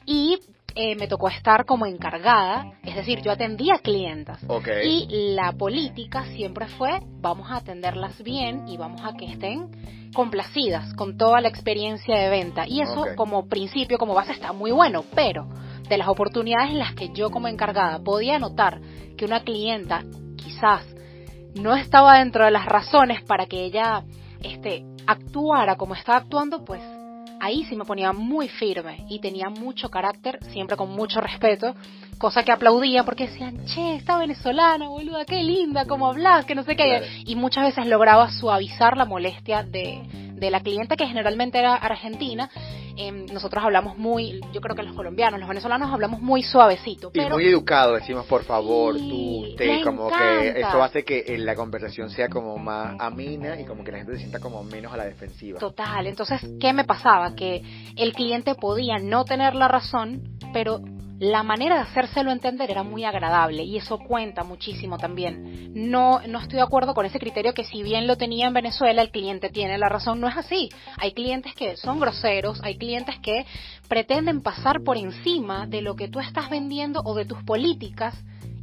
Y eh, me tocó estar como encargada, es decir, yo atendía clientas. Y la política siempre fue, vamos a atenderlas bien y vamos a que estén complacidas con toda la experiencia de venta. Y eso como principio, como base, está muy bueno, pero de las oportunidades en las que yo como encargada podía notar que una clienta quizás no estaba dentro de las razones para que ella este, actuara como estaba actuando, pues ahí sí me ponía muy firme y tenía mucho carácter, siempre con mucho respeto, cosa que aplaudía porque decían, che, esta venezolana, boluda, qué linda, cómo hablas, que no sé qué. Y muchas veces lograba suavizar la molestia de, de la cliente que generalmente era argentina Em, nosotros hablamos muy, yo creo que los colombianos, los venezolanos hablamos muy suavecito. y muy educado, decimos por favor, tú, usted, como que eso hace que eh, la conversación sea como más amina y como que la gente se sienta como menos a la defensiva. Total, entonces, ¿qué me pasaba? Que el cliente podía no tener la razón, pero la manera de hacérselo entender era muy agradable y eso cuenta muchísimo también. No, no estoy de acuerdo con ese criterio que si bien lo tenía en Venezuela, el cliente tiene la razón, no es así. Hay clientes que son groseros, hay clientes que pretenden pasar por encima de lo que tú estás vendiendo o de tus políticas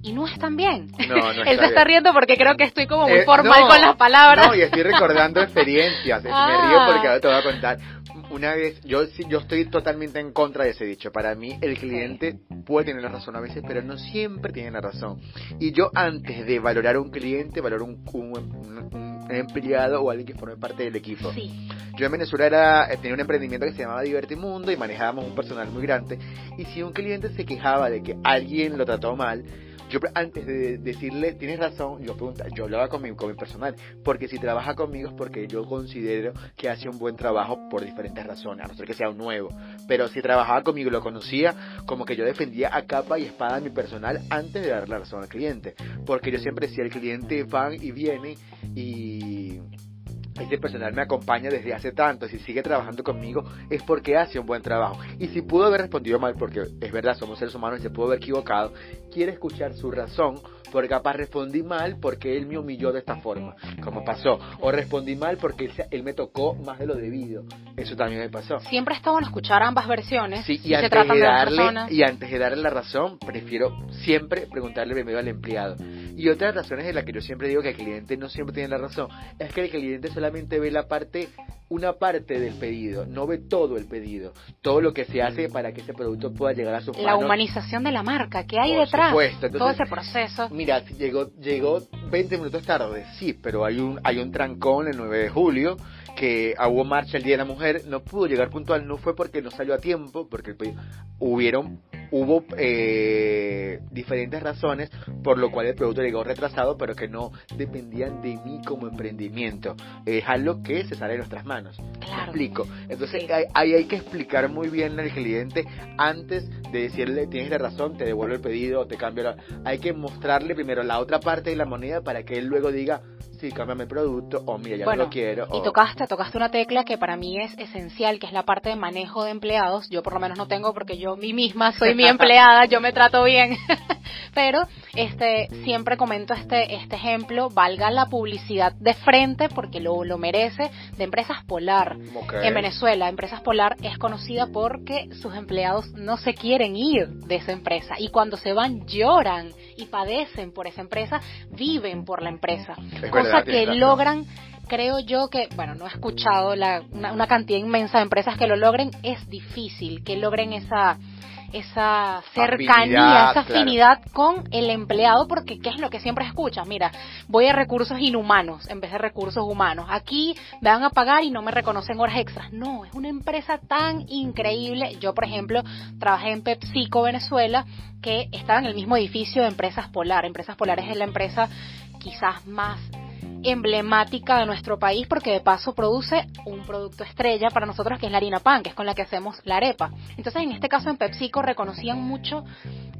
y no están bien. No, no <laughs> Él se está riendo porque creo que estoy como muy eh, formal con las palabras. No, y estoy recordando <laughs> experiencias. Me río porque ahora te voy a contar una vez, yo yo estoy totalmente en contra de ese dicho. Para mí, el cliente puede tener la razón a veces, pero no siempre tiene la razón. Y yo, antes de valorar a un cliente, valoro un, un, empleado o alguien que forme parte del equipo. Yo en Venezuela era, tenía un emprendimiento que se llamaba Divertimundo y manejábamos un personal muy grande. Y si un cliente se quejaba de que alguien lo trató mal, yo antes de decirle, tienes razón, yo pregunta, yo hablaba con mi, con mi personal, porque si trabaja conmigo es porque yo considero que hace un buen trabajo por diferentes razones, a no ser que sea un nuevo. Pero si trabajaba conmigo y lo conocía, como que yo defendía a capa y espada a mi personal antes de darle la razón al cliente. Porque yo siempre decía, el cliente van y viene y este personal me acompaña desde hace tanto, si sigue trabajando conmigo es porque hace un buen trabajo. Y si pudo haber respondido mal, porque es verdad, somos seres humanos y se pudo haber equivocado, quiere escuchar su razón porque capaz respondí mal porque él me humilló de esta forma, como pasó. O respondí mal porque él, me tocó más de lo debido. Eso también me pasó. Siempre está bueno escuchar ambas versiones. Sí, y, antes de darle, y antes de darle la razón, prefiero siempre preguntarle primero al empleado. Y otra de las razones en la que yo siempre digo que el cliente no siempre tiene la razón es que el cliente solamente ve la parte una parte del pedido, no ve todo el pedido, todo lo que se hace para que ese producto pueda llegar a su La humanización de la marca, ¿qué hay detrás? todo ese proceso. Mira, llegó llegó 20 minutos tarde, sí, pero hay un hay un trancón el 9 de julio que hubo marcha el Día de la Mujer, no pudo llegar puntual, no fue porque no salió a tiempo, porque el hubieron hubo eh, diferentes razones por lo cual el producto llegó retrasado, pero que no dependían de mí como emprendimiento. Es algo que se sale de nuestras manos. Claro. explico. Entonces ahí hay, que explicar muy bien al cliente antes de decirle tienes la razón, te devuelvo el pedido, o te cambio la... Hay que mostrarle primero la otra parte de la moneda para que él luego diga sí, cámbiame el producto, o mira, ya no lo quiero. Y tocaste, tocaste una tecla que para mí es esencial, que es la parte de manejo de empleados. Yo por lo menos no tengo porque yo mí misma soy mi <laughs> empleada, yo me trato bien. <laughs> Pero este siempre comento este, este ejemplo, valga la publicidad de frente porque lo, lo merece, de Empresas Polar. En Venezuela, Empresas Polar es conocida porque sus empleados no se quieren ir de esa empresa y cuando se van lloran y padecen por esa empresa, viven por la empresa. Cosa que logran creo yo que, bueno, no he escuchado la, una, cantidad inmensa de empresas que lo logren, es difícil que logren esa esa cercanía, esa afinidad con el empleado, porque ¿qué es lo que siempre escuchas? Mira, voy a recursos inhumanos en vez de recursos humanos. Aquí me van a pagar y no me reconocen horas extras. No, es una empresa tan increíble. Yo, por ejemplo, trabajé en PepsiCo Venezuela, que estaba en el mismo edificio de Empresas Polar. Empresas Polares es la empresa quizás más emblemática de nuestro país porque de paso produce un producto estrella para nosotros que es la harina pan, que es con la que hacemos la arepa. Entonces en este caso en PepsiCo reconocían mucho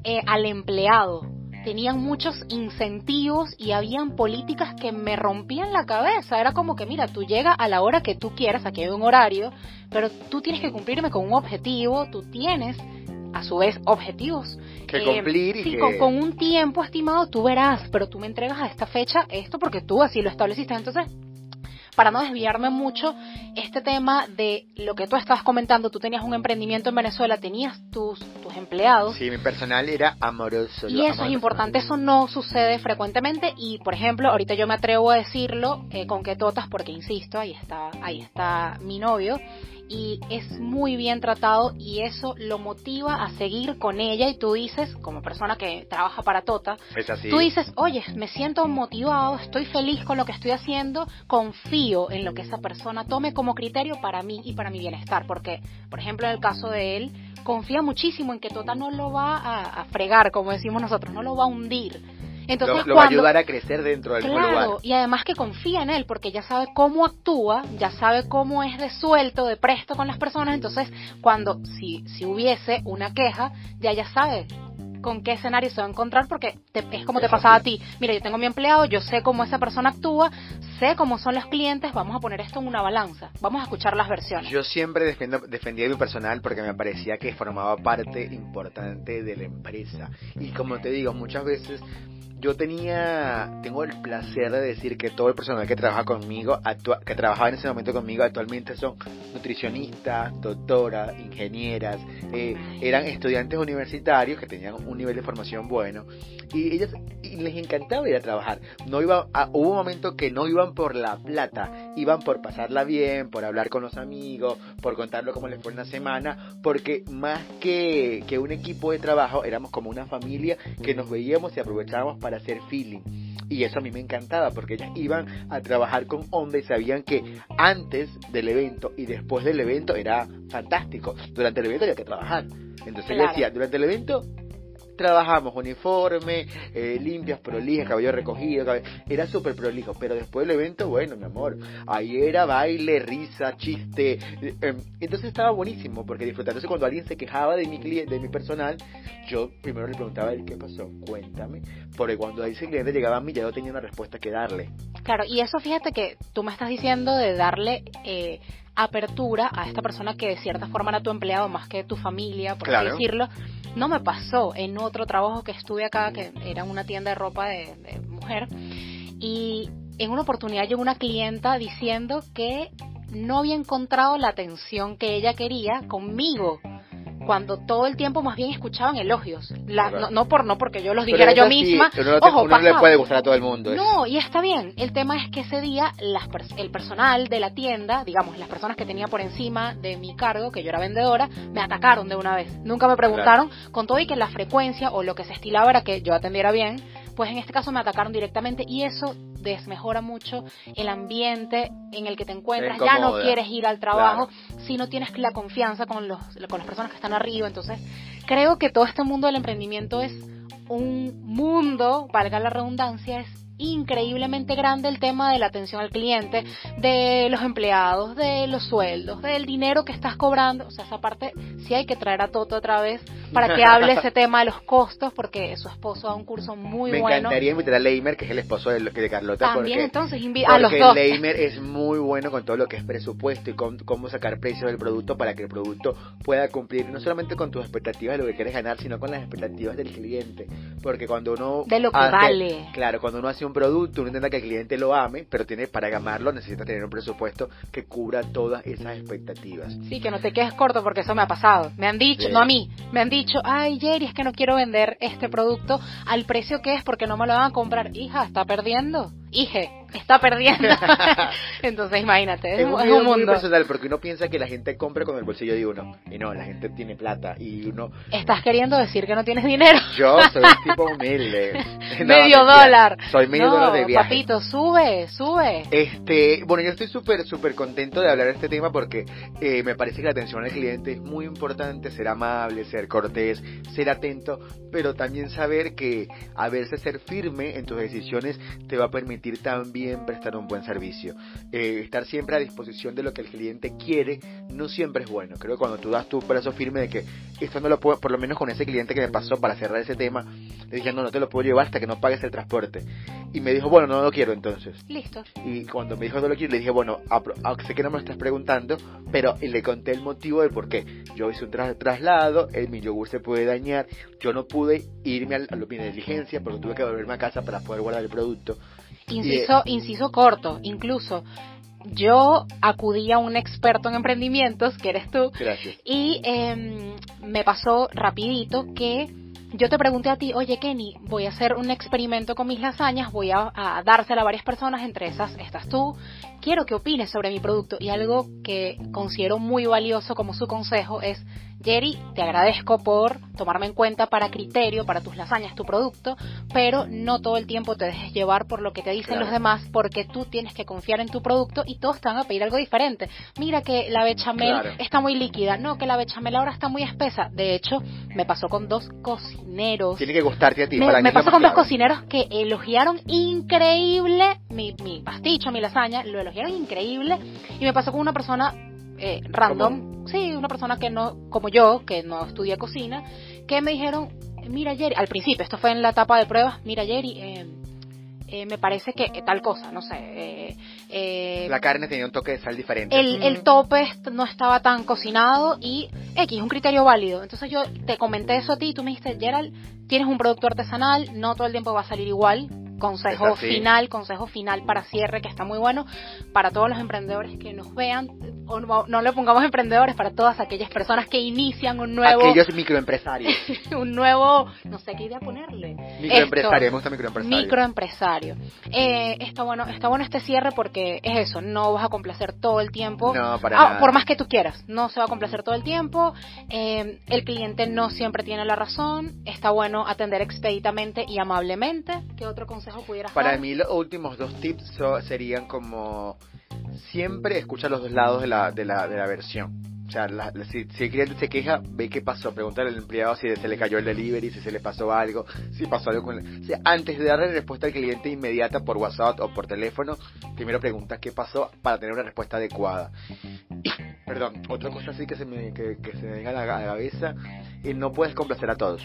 eh, al empleado, tenían muchos incentivos y habían políticas que me rompían la cabeza. Era como que, mira, tú llegas a la hora que tú quieras, aquí hay un horario, pero tú tienes que cumplirme con un objetivo, tú tienes a su vez objetivos. Que cumplir y sí, con, un tiempo estimado tú verás, pero tú me entregas a esta fecha esto porque tú así lo estableciste. Entonces, para no desviarme mucho, este tema de lo que tú estabas comentando, tú tenías un emprendimiento en Venezuela, tenías tus, tus empleados. Sí, mi personal era amoroso. Y eso es importante, eso no sucede frecuentemente y, por ejemplo, ahorita yo me atrevo a decirlo eh, con que totas, porque insisto, ahí está, ahí está mi novio y es muy bien tratado y eso lo motiva a seguir con ella. Y tú dices, como persona que trabaja para Tota, tú dices, oye, me siento motivado, estoy feliz con lo que estoy haciendo, confío en lo que esa persona tome como criterio para mí y para mi bienestar, porque, por ejemplo, en el caso de él, confía muchísimo en que Tota no lo va a, a fregar, como decimos nosotros, no lo va a hundir entonces, lo, va a ayudar a crecer dentro del claro, lugar. Y además que confía en él, porque ya sabe cómo actúa, ya sabe cómo es de suelto, de presto con las personas. Entonces, cuando, si, si hubiese una queja, ya ya sabe con qué escenario se va a encontrar porque es como te pasaba a ti. Mira, yo tengo mi empleado, yo sé cómo esa persona actúa, sé cómo son los clientes, vamos a poner esto en una balanza, vamos a escuchar las versiones. Yo siempre defiendo, defendía mi personal porque me parecía que formaba parte importante de la empresa. Y como te digo, muchas veces yo tenía, tengo el placer de decir que todo el personal que trabaja conmigo, que trabajaba en ese momento conmigo, actualmente son nutricionistas, doctoras, ingenieras, eh, eran estudiantes universitarios que tenían un nivel de formación bueno y ellos y les encantaba ir a trabajar. No iba, hubo un momento que no iban por la plata, iban por pasarla bien, por hablar con los amigos, por contarlo cómo les fue una semana, porque más que, que un equipo de trabajo éramos como una familia que nos veíamos y aprovechábamos para hacer feeling. Y eso a mí me encantaba porque ellas iban a trabajar con hombres y sabían que antes del evento y después del evento era fantástico. Durante el evento había que trabajar. Entonces decía, durante el evento trabajamos uniforme, eh, limpias, prolijas, cabello recogido, era súper prolijo, pero después del evento, bueno, mi amor, ahí era baile, risa, chiste, eh, em, entonces estaba buenísimo, porque disfrutándose cuando alguien se quejaba de mi cliente, de mi personal, yo primero le preguntaba, ¿qué pasó? Cuéntame, porque cuando ese cliente llegaba a mí ya no tenía una respuesta que darle. Claro, y eso fíjate que tú me estás diciendo de darle... Eh, apertura a esta persona que de cierta forma era tu empleado más que tu familia, por así decirlo, no me pasó en otro trabajo que estuve acá, que era una tienda de ropa de, de mujer, y en una oportunidad llegó una clienta diciendo que no había encontrado la atención que ella quería conmigo cuando todo el tiempo más bien escuchaban elogios. no, por no porque yo los dijera yo misma. Ojo, no le puede gustar a todo el mundo. No, y está bien. El tema es que ese día las, el personal de la tienda, digamos, las personas que tenía por encima de mi cargo, que yo era vendedora, me atacaron de una vez. Nunca me preguntaron, con todo y que la frecuencia o lo que se estilaba era que yo atendiera bien, pues en este caso me atacaron directamente y eso desmejora mucho el ambiente en el que te encuentras, ya no quieres ir al trabajo si no tienes la confianza con, los, con las personas que están arriba. Entonces, creo que todo este mundo del emprendimiento es un mundo, valga la redundancia, es increíblemente grande el tema de la atención al cliente, de los empleados, de los sueldos, del dinero que estás cobrando. O sea, esa parte sí hay que traer a Toto otra vez para que hable ese <laughs> tema de los costos, porque su esposo da un curso muy bueno. Me encantaría invitar a Leimer, que es el esposo de, de Carlota. También, entonces, a los dos. Leimer es muy bueno con todo lo que es presupuesto y con cómo sacar precios del producto para que el producto pueda cumplir no solamente con tus expectativas de lo que quieres ganar, sino con las expectativas del cliente. Porque cuando uno. De lo que vale. Claro, cuando uno hace un producto, uno intenta que el cliente lo ame, pero tiene para amarlo necesita tener un presupuesto que cubra todas esas expectativas. Sí, que no te quedes corto porque eso me ha pasado. Me han dicho, no a mí, me han dicho, ay Jerry, es que no quiero vender este producto al precio que es porque no me lo van a comprar. Hija, está perdiendo. Hije, está perdiendo. <laughs> Entonces, imagínate, es, un, mundo. personal porque uno piensa que la gente compra con el bolsillo de uno. Y no, la gente tiene plata y uno... Estás queriendo decir que no tienes dinero. Yo soy un tipo <laughs> humilde. medio dólar. Soy medio dólar de viaje. papito, sube, sube. Este, bueno, yo estoy súper, súper contento de hablar de este tema porque eh, me parece que la atención al cliente es muy importante, ser amable, ser cortés, ser atento, pero también saber que a veces ser firme en tus decisiones te va a permitir también prestar un buen servicio. Eh, estar siempre a disposición de lo que el cliente quiere no siempre es bueno. Creo que cuando tú das tu brazo firme de que esto no lo puedo, por lo menos con ese cliente que me pasó para cerrar ese tema, le dije, no, no te lo puedo llevar hasta que no pagues el transporte. Y me dijo, bueno, no lo quiero entonces. Listo. Y cuando me dijo no lo quiero, le dije, bueno, sé que no me lo estás preguntando, pero le conté el motivo del por qué. Yo hice un traslado, el, mi yogur se puede dañar, yo no pude irme a, a mi diligencia porque tuve que volverme a casa para poder guardar el producto. Inciso, inciso corto, incluso yo acudí a un experto en emprendimientos, que eres tú. Gracias. Y em, me pasó rapidito que yo te pregunté a ti, oye Kenny, voy a hacer un experimento con mis lasañas, voy a, a, dársela a varias personas, entre esas estás tú, quiero que opines sobre mi producto y algo que considero muy valioso como su consejo es Jerry, te agradezco por tomarme en cuenta para criterio, para tus lasañas, tu producto, pero no todo el tiempo te dejes llevar por lo que te dicen los demás, porque tú tienes que confiar en tu producto y todos te van a pedir algo diferente. Mira que la bechamel está muy líquida, no, que la bechamel ahora está muy espesa. De hecho, me pasó con dos cocineros. Tiene que gustarte a ti. Me, me pasó con dos cocineros que elogiaron increíble mi, mi pasticho, mi lasaña, lo elogiaron increíble. Y me pasó con una persona eh, random, sí, una persona que no, como yo, que no estudia cocina, que me dijeron, mira Jerry, al principio, esto fue en la etapa de pruebas, mira Jerry, eh, eh, me parece que tal cosa, no sé. la carne tenía un toque de sal diferente. El, el tope no estaba tan cocinado y X, un criterio válido. Entonces yo te comenté eso a ti y tú me dijiste, Gerald, tienes un producto artesanal, no todo el tiempo va a salir igual, consejo final, consejo final para cierre que está muy bueno para todos los emprendedores que nos vean, o no, le pongamos emprendedores, para todas aquellas personas que inician un nuevo... Aquellos microempresarios. <laughs> un nuevo, no sé qué idea ponerle. Microempresario, me gusta microempresario. Microempresario. Eh, está, bueno, está bueno este cierre porque es eso, no vas a complacer todo el tiempo. No, para ah, Por más que tú quieras, no se va a complacer todo el tiempo. Eh, el cliente no siempre tiene la razón. Está bueno atender expeditamente y amablemente. ¿Qué otro consejo pudieras dar? Para mí los últimos dos tips serían como siempre escucha los dos lados de la, de la, de la versión. O sea, si, el cliente se queja, ve qué pasó, preguntarle al empleado si se le cayó el delivery, si se le pasó algo, si pasó algo con el... O sea, antes de darle respuesta al cliente inmediata por WhatsApp o por teléfono, primero pregunta qué pasó para tener una respuesta adecuada. perdón, otra cosa así que se me, que, se me venga a la, cabeza, y no puedes complacer a todos.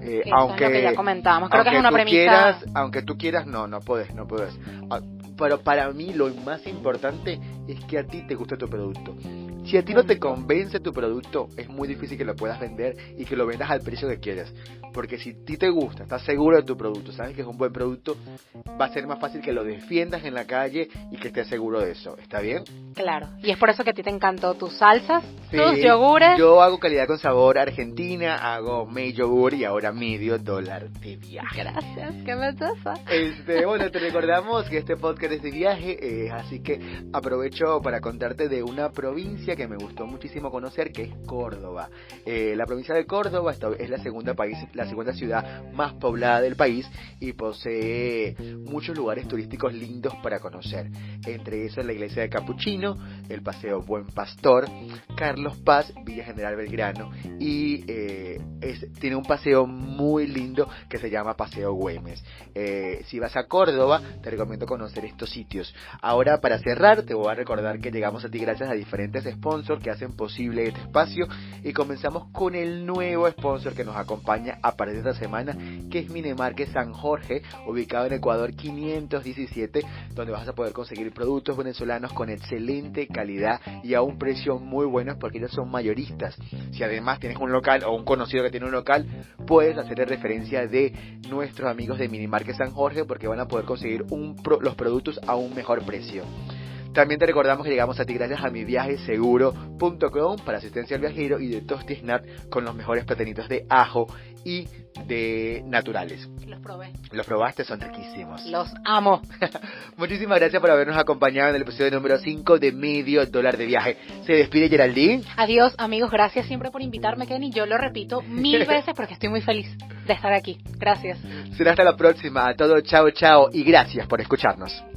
Eh, aunque es lo que ya comentábamos, creo que es una premisa. Quieras, aunque tú quieras, no, no puedes, no puedes. Ah, pero para mí lo más importante es que a ti te guste tu producto. Si a ti no te convence tu producto, es muy difícil que lo puedas vender y que lo vendas al precio que quieres. Porque si a ti te gusta, estás seguro de tu producto, sabes que es un buen producto, va a ser más fácil que lo defiendas en la calle y que estés seguro de eso. ¿Está bien? Claro. Y es por eso que a ti te encantó tus salsas, tus yogures. Yo hago calidad con sabor argentina, hago medio yogur y ahora medio dólar de viaje. Gracias, qué me Este, <laughs> bueno, te recordamos que este podcast es de viaje, eh, así que aprovecho para contarte de una provincia que me gustó muchísimo conocer, que es Córdoba. Eh, la provincia de Córdoba es la segunda, país, la segunda ciudad más poblada del país y posee muchos lugares turísticos lindos para conocer. Entre esos la iglesia de Capuchino, el Paseo Buen Pastor, Carlos Paz, Villa General Belgrano y eh, tiene un paseo muy lindo que se llama Paseo Güemes. Eh, si vas a Córdoba, te recomiendo conocer estos sitios. Ahora, para cerrar, te voy a recordar que llegamos a ti gracias a diferentes sponsors que hacen posible este espacio y comenzamos con el nuevo sponsor que nos acompaña partir de esta semana que es Minemarque San Jorge ubicado en Ecuador 517 donde vas a poder conseguir productos venezolanos con excelente calidad y a un precio muy bueno porque ellos son mayoristas. Si además tienes un local o un conocido que tiene un local puedes hacerle referencia de nuestros amigos de Minimarque San Jorge porque van a poder conseguir un los productos a un mejor precio también te recordamos que llegamos a ti gracias a mi seguro.com para asistencia al viajero y de Tosti Snap con los mejores platanitos de ajo y de naturales. Los probé. Los probaste, son riquísimos. Los amo. <laughs> Muchísimas gracias por habernos acompañado en el episodio número 5 de Medio Dólar de Viaje. Se despide Geraldine. Adiós amigos, gracias siempre por invitarme Kenny. Yo lo repito mil <laughs> veces porque estoy muy feliz de estar aquí. Gracias. Será hasta la próxima. A todo chao chao y gracias por escucharnos.